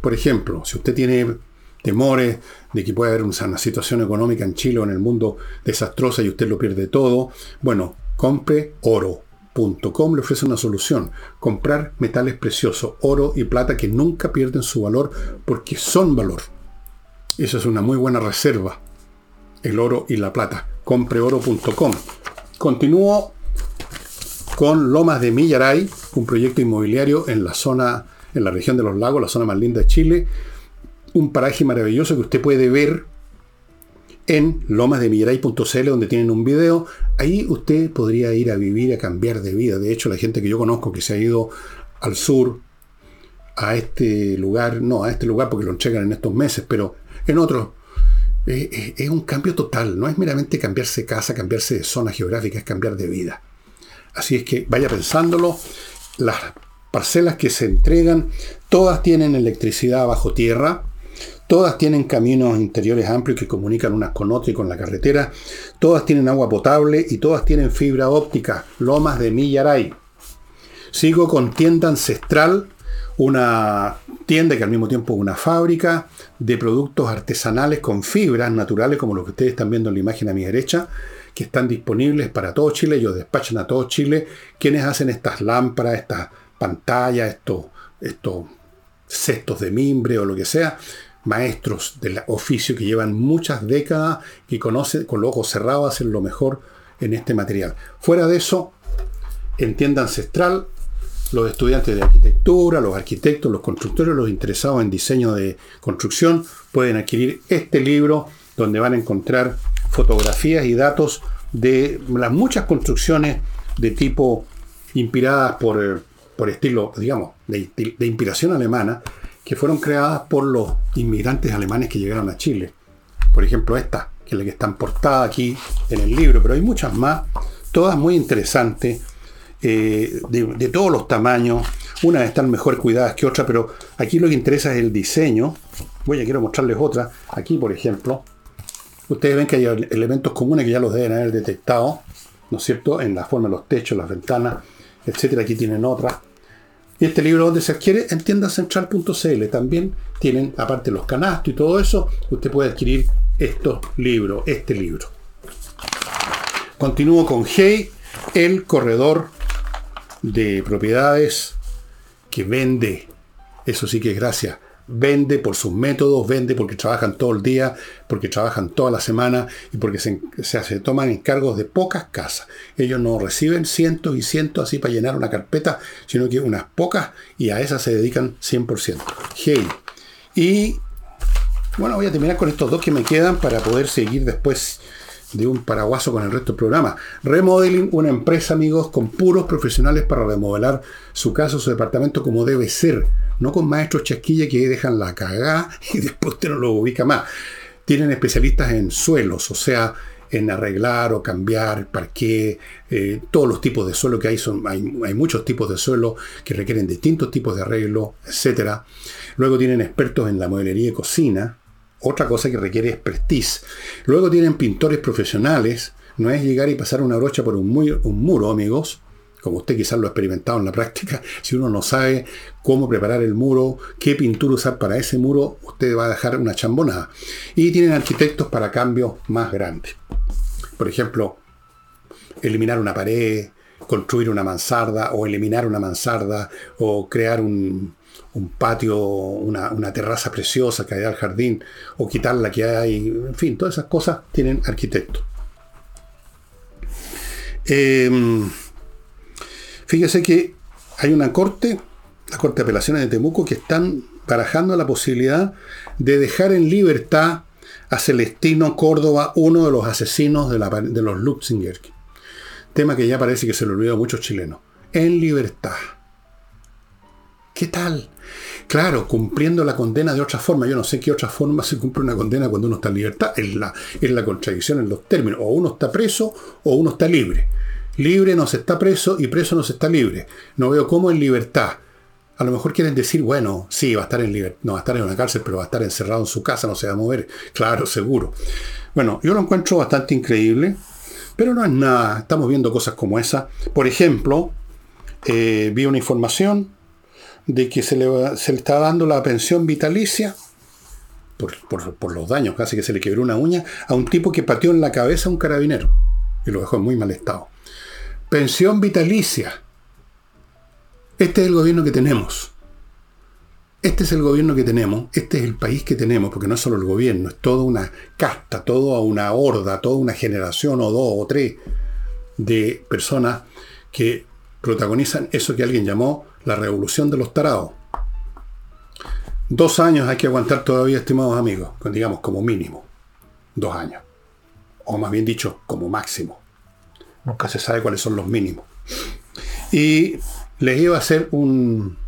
Por ejemplo, si usted tiene temores de que pueda haber una situación económica en Chile o en el mundo desastrosa y usted lo pierde todo, bueno, compre oro le ofrece una solución. Comprar metales preciosos, oro y plata que nunca pierden su valor porque son valor. Eso es una muy buena reserva. El oro y la plata. Compreoro.com. Continúo con Lomas de Millaray, un proyecto inmobiliario en la zona, en la región de los lagos, la zona más linda de Chile. Un paraje maravilloso que usted puede ver en lomasdemillaray.cl donde tienen un video. Ahí usted podría ir a vivir, a cambiar de vida. De hecho, la gente que yo conozco que se ha ido al sur, a este lugar, no a este lugar porque lo entregan en estos meses, pero en otros, eh, eh, es un cambio total. No es meramente cambiarse casa, cambiarse de zona geográfica, es cambiar de vida. Así es que vaya pensándolo. Las parcelas que se entregan, todas tienen electricidad bajo tierra Todas tienen caminos interiores amplios que comunican unas con otras y con la carretera. Todas tienen agua potable y todas tienen fibra óptica. Lomas de Millaray. Sigo con tienda ancestral, una tienda que al mismo tiempo es una fábrica de productos artesanales con fibras naturales, como lo que ustedes están viendo en la imagen a mi derecha, que están disponibles para todo Chile. Ellos despachan a todo Chile. Quienes hacen estas lámparas, estas pantallas, estos, estos cestos de mimbre o lo que sea, maestros del oficio que llevan muchas décadas y conocen con los ojos cerrados hacen lo mejor en este material. Fuera de eso, en tienda ancestral, los estudiantes de arquitectura, los arquitectos, los constructores, los interesados en diseño de construcción pueden adquirir este libro donde van a encontrar fotografías y datos de las muchas construcciones de tipo inspiradas por, por estilo, digamos, de inspiración alemana, que fueron creadas por los inmigrantes alemanes que llegaron a Chile. Por ejemplo, esta, que es la que está portada aquí en el libro, pero hay muchas más, todas muy interesantes, eh, de, todos los tamaños. Unas están mejor cuidadas que otras, pero aquí lo que interesa es el diseño. Voy a quiero mostrarles otra. Aquí, por ejemplo, ustedes ven que hay elementos comunes que ya los deben haber detectado, ¿no es cierto? En la forma de los techos, las ventanas, etcétera. Aquí tienen otras. Y este libro donde se adquiere en tiendacentral.cl. También tienen, aparte los canastos y todo eso, usted puede adquirir estos libros, este libro. Continúo con Hey, el corredor de propiedades que vende. Eso sí que es gracias vende por sus métodos, vende porque trabajan todo el día, porque trabajan toda la semana y porque se, se, toman encargos de pocas casas. Ellos no reciben cientos y cientos así para llenar una carpeta, sino que unas pocas y a esas se dedican 100%. Hey. Y bueno, voy a terminar con estos dos que me quedan para poder seguir después de un paraguaso con el resto del programa. Remodeling, una empresa, amigos, con puros profesionales para remodelar su casa su departamento como debe ser no con maestros chasquilla que dejan la cagada y después usted no lo ubica más. Tienen especialistas en suelos, o sea, en arreglar o cambiar parqué, eh, todos los tipos de suelo que hay, son, hay, muchos tipos de suelo que requieren distintos tipos de arreglo, etc. Luego tienen expertos en la modelería y cocina, otra cosa que requiere expertise. Luego tienen pintores profesionales, no es llegar y pasar una brocha por un, un muro, amigos, como usted quizás lo ha experimentado en la práctica, si uno no sabe cómo preparar el muro, qué pintura usar para ese muro, usted va a dejar una chambonada. Y tienen arquitectos para cambios más grandes. Por ejemplo, eliminar una pared, construir una mansarda, o eliminar una mansarda, o crear un, patio, una, terraza preciosa que hay al jardín, o quitar la que hay, en fin, todas esas cosas tienen arquitectos. Em, Fíjese que hay una corte, la Corte de Apelaciones de Temuco, que están barajando la posibilidad de dejar en libertad a Celestino Córdoba, uno de los asesinos de, los Lutzinger. Tema que ya parece que se lo olvidó a muchos chilenos. En libertad. ¿Qué tal? Claro, cumpliendo la condena de otra forma. Yo no sé qué otra forma se cumple una condena cuando uno está en libertad. Es la, es la contradicción en los términos. O uno está preso o uno está libre. Libre no se está preso y preso no se está libre. No veo cómo en libertad. A lo mejor quieren decir, bueno, sí, va a estar en libertad, no va a estar en una cárcel, pero va a estar encerrado en su casa, no se va a mover. Claro, seguro. Bueno, yo lo encuentro bastante increíble, pero no es nada. Estamos viendo cosas como esa. Por ejemplo, eh, vi una información de que se le, se le está dando la pensión vitalicia por, por, los daños, casi que se le quebró una uña, a un tipo que pateó en la cabeza a un carabinero y lo dejó en muy mal estado. Pensión vitalicia. Este es el gobierno que tenemos. Este es el gobierno que tenemos, este es el país que tenemos, porque no es solo el gobierno, es toda una casta, toda una horda, toda una generación o dos o tres de personas que protagonizan eso que alguien llamó la revolución de los tarados. Dos años hay que aguantar todavía, estimados amigos, digamos como mínimo. Dos años. O más bien dicho, como máximo. Nunca se sabe cuáles son los mínimos. Y les iba a hacer un,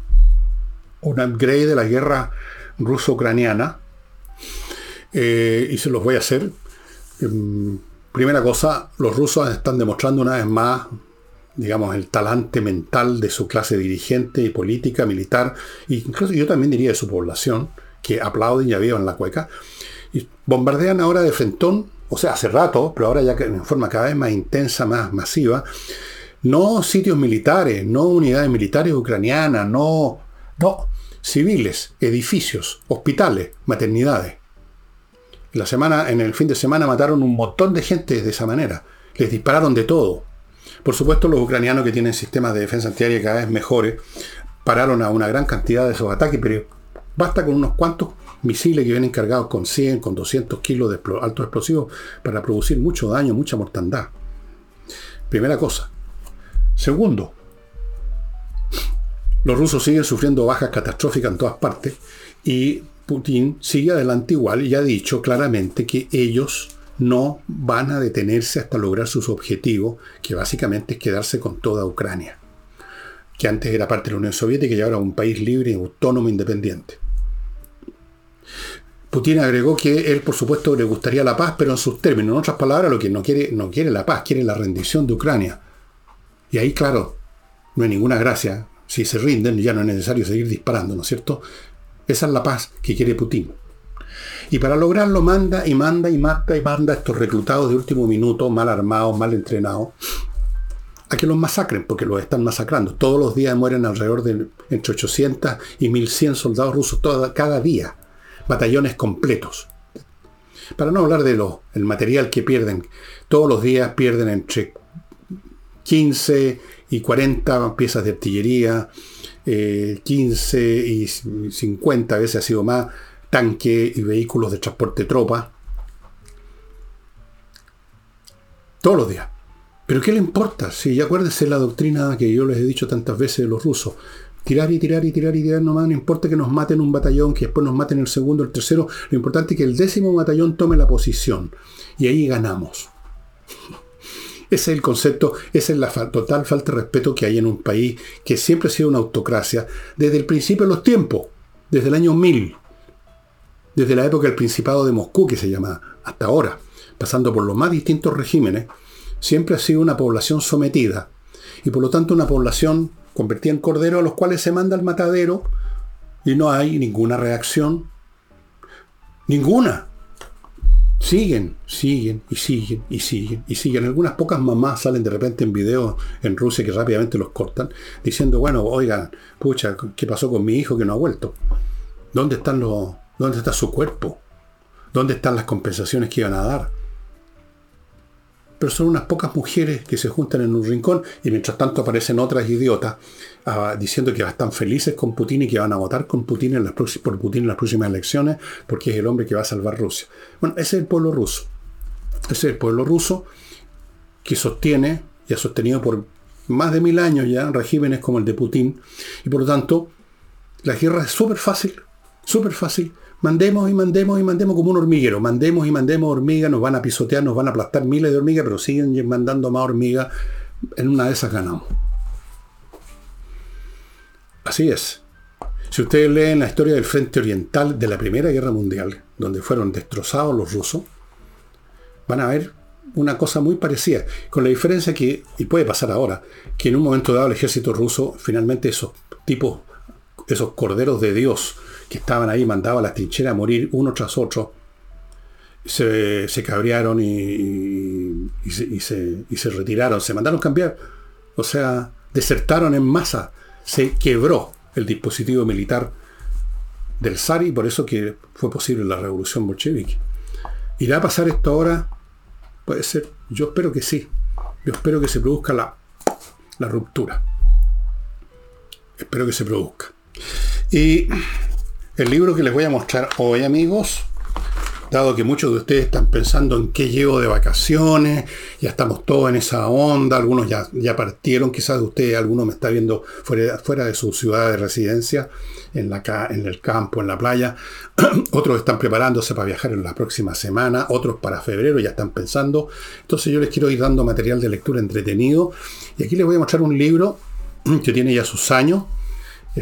un upgrade de la guerra ruso-ucraniana. Eh, y se los voy a hacer. Em, primera cosa, los rusos están demostrando una vez más, digamos, el talante mental de su clase dirigente y política, militar, e incluso yo también diría de su población, que aplauden y avivan la cueca. Y bombardean ahora de frentón o sea, hace rato, pero ahora ya en forma cada vez más intensa, más masiva, no sitios militares, no unidades militares ucranianas, no, no, civiles, edificios, hospitales, maternidades. La semana, en el fin de semana mataron un montón de gente de esa manera. Les dispararon de todo. Por supuesto, los ucranianos que tienen sistemas de defensa antiaérea cada vez mejores pararon a una gran cantidad de esos ataques, pero Basta con unos cuantos misiles que vienen cargados con 100, con 200 kilos de altos explosivos para producir mucho daño, mucha mortandad. Primera cosa. Segundo, los rusos siguen sufriendo bajas catastróficas en todas partes y Putin sigue adelante igual y ha dicho claramente que ellos no van a detenerse hasta lograr sus objetivos, que básicamente es quedarse con toda Ucrania, que antes era parte de la Unión Soviética y ahora un país libre, autónomo, independiente. Putin agregó que él, por supuesto, le gustaría la paz, pero en sus términos. En otras palabras, lo que no quiere, no quiere la paz, quiere la rendición de Ucrania. Y ahí, claro, no hay ninguna gracia. Si se rinden, ya no es necesario seguir disparando, ¿no es cierto? Esa es la paz que quiere Putin. Y para lograrlo manda y manda y mata y manda a estos reclutados de último minuto, mal armados, mal entrenados, a que los masacren, porque los están masacrando. Todos los días mueren alrededor de entre 800 y 1100 soldados rusos cada día. Batallones completos. Para no hablar de lo, el material que pierden. Todos los días pierden entre 15 y 40 piezas de artillería, 15 eh, y 50 a veces ha sido más, tanque y vehículos de transporte de tropa. Todos los días. Pero ¿qué le importa? Si ya acuérdense la doctrina que yo les he dicho tantas veces de los rusos. Tirar y tirar y tirar y tirar nomás, no importa que nos maten un batallón, que después nos maten el segundo, el tercero, lo importante es que el décimo batallón tome la posición. Y ahí ganamos. Ese es el concepto, esa es la total falta de respeto que hay en un país que siempre ha sido una autocracia desde el principio de los tiempos, desde el año 1000, desde la época del Principado de Moscú, que se llama hasta ahora, pasando por los más distintos regímenes, siempre ha sido una población sometida y por lo tanto una población convertida en cordero a los cuales se manda al matadero y no hay ninguna reacción. Ninguna. Siguen, siguen y siguen y siguen y siguen. Algunas pocas mamás salen de repente en videos en Rusia que rápidamente los cortan, diciendo, bueno, oigan, pucha, ¿qué pasó con mi hijo que no ha vuelto? ¿Dónde están los, ¿Dónde está su cuerpo? ¿Dónde están las compensaciones que iban a dar? Pero son unas pocas mujeres que se juntan en un rincón y mientras tanto aparecen otras idiotas ah, diciendo que están felices con Putin y que van a votar con Putin en las por Putin en las próximas elecciones porque es el hombre que va a salvar Rusia. Bueno, ese es el pueblo ruso. Ese es el pueblo ruso que sostiene y ha sostenido por más de mil años ya regímenes como el de Putin y por lo tanto la guerra es súper fácil, súper fácil Mandemos y mandemos y mandemos como un hormiguero. Mandemos y mandemos hormigas, nos van a pisotear, nos van a aplastar miles de hormigas, pero siguen mandando más hormigas. En una de esas ganamos. Así es. Si ustedes leen la historia del Frente Oriental de la Primera Guerra Mundial, donde fueron destrozados los rusos, van a ver una cosa muy parecida, con la diferencia que, y puede pasar ahora, que en un momento dado el ejército ruso, finalmente esos tipos, esos corderos de Dios, que estaban ahí, mandaban a las trincheras a morir uno tras otro, se, se cabrearon y, se, se, retiraron, se mandaron cambiar. O sea, desertaron en masa. Se quebró el dispositivo militar del zar y por eso que fue posible la revolución bolchevique. ¿Irá a pasar esto ahora? Puede ser. Yo espero que sí. Yo espero que se produzca la, la ruptura. Espero que se produzca. Y el libro que les voy a mostrar hoy, amigos, dado que muchos de ustedes están pensando en qué llevo de vacaciones, ya estamos todos en esa onda, algunos ya, ya partieron, quizás de ustedes, algunos me está viendo fuera, fuera de su ciudad de residencia, en, la, en el campo, en la playa, otros están preparándose para viajar en la próxima semana, otros para febrero ya están pensando, entonces yo les quiero ir dando material de lectura entretenido, y aquí les voy a mostrar un libro que tiene ya sus años,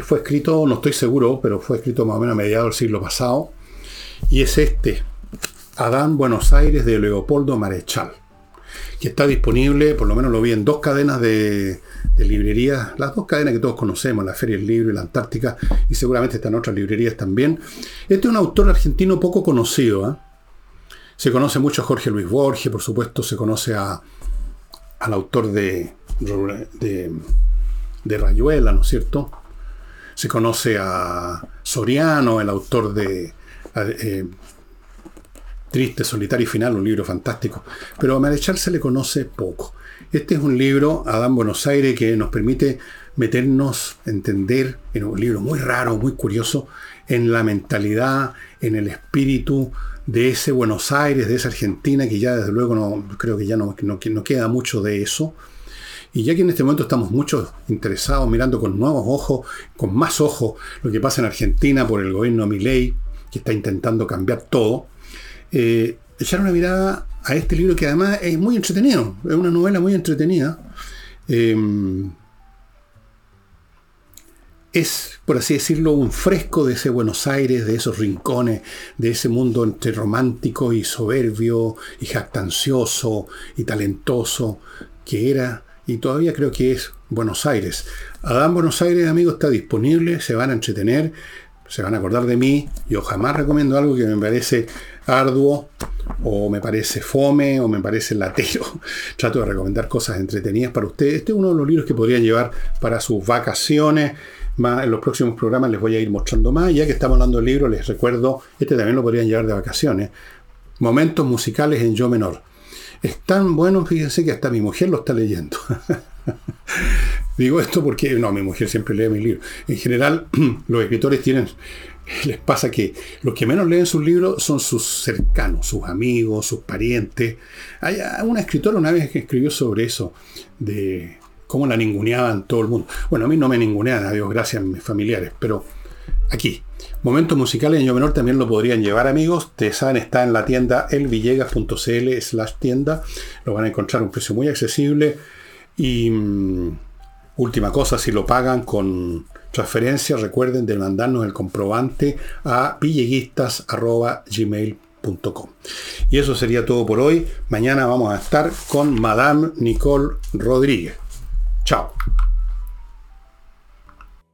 fue escrito, no estoy seguro, pero fue escrito más o menos a mediados del siglo pasado. Y es este, Adán Buenos Aires de Leopoldo Marechal, que está disponible, por lo menos lo vi en dos cadenas de, librerías, las dos cadenas que todos conocemos, la Feria del Libro y la Antártica, y seguramente están otras librerías también. Este es un autor argentino poco conocido. ¿eh? Se conoce mucho a Jorge Luis Borges, por supuesto, se conoce a, al autor de, de Rayuela, ¿no es cierto? Se conoce a Soriano, el autor de eh, Triste, Solitario Final, un libro fantástico. Pero a Marechal se le conoce poco. Este es un libro, Adán Buenos Aires, que nos permite meternos, entender, en un libro muy raro, muy curioso, en la mentalidad, en el espíritu de ese Buenos Aires, de esa Argentina, que ya desde luego no creo que ya no, no queda mucho de eso. Y ya que en este momento estamos muchos interesados, mirando con nuevos ojos, con más ojos, lo que pasa en Argentina por el gobierno Milei, que está intentando cambiar todo, eh, echar una mirada a este libro que además es muy entretenido, es una novela muy entretenida. Em, es, por así decirlo, un fresco de ese Buenos Aires, de esos rincones, de ese mundo entre romántico y soberbio y jactancioso y talentoso que era y todavía creo que es Buenos Aires. Adán Buenos Aires, amigos, está disponible, se van a entretener, se van a acordar de mí. Yo jamás recomiendo algo que me parece arduo, o me parece fome, o me parece latero. Trato de recomendar cosas entretenidas para ustedes. Este es uno de los libros que podrían llevar para sus vacaciones. En los próximos programas les voy a ir mostrando más. Ya que estamos hablando del libro, les recuerdo, este también lo podrían llevar de vacaciones. Momentos musicales en yo menor. Es tan bueno, fíjense que hasta mi mujer lo está leyendo. Digo esto porque, no, mi mujer siempre lee mis libros. En general, los escritores tienen, les pasa que los que menos leen sus libros son sus cercanos, sus amigos, sus parientes. Hay una escritora una vez que escribió sobre eso, de cómo la ninguneaban todo el mundo. Bueno, a mí no me ningunean, a Dios gracias, mis familiares, pero aquí, Momentos musicales en yo menor también lo podrían llevar amigos. Tesan está en la tienda elvillegas.cl slash tienda. Lo van a encontrar a un precio muy accesible. Y mm, última cosa, si lo pagan con transferencia, recuerden de mandarnos el comprobante a villeguistas.gmail.com. Y eso sería todo por hoy. Mañana vamos a estar con Madame Nicole Rodríguez. Chao.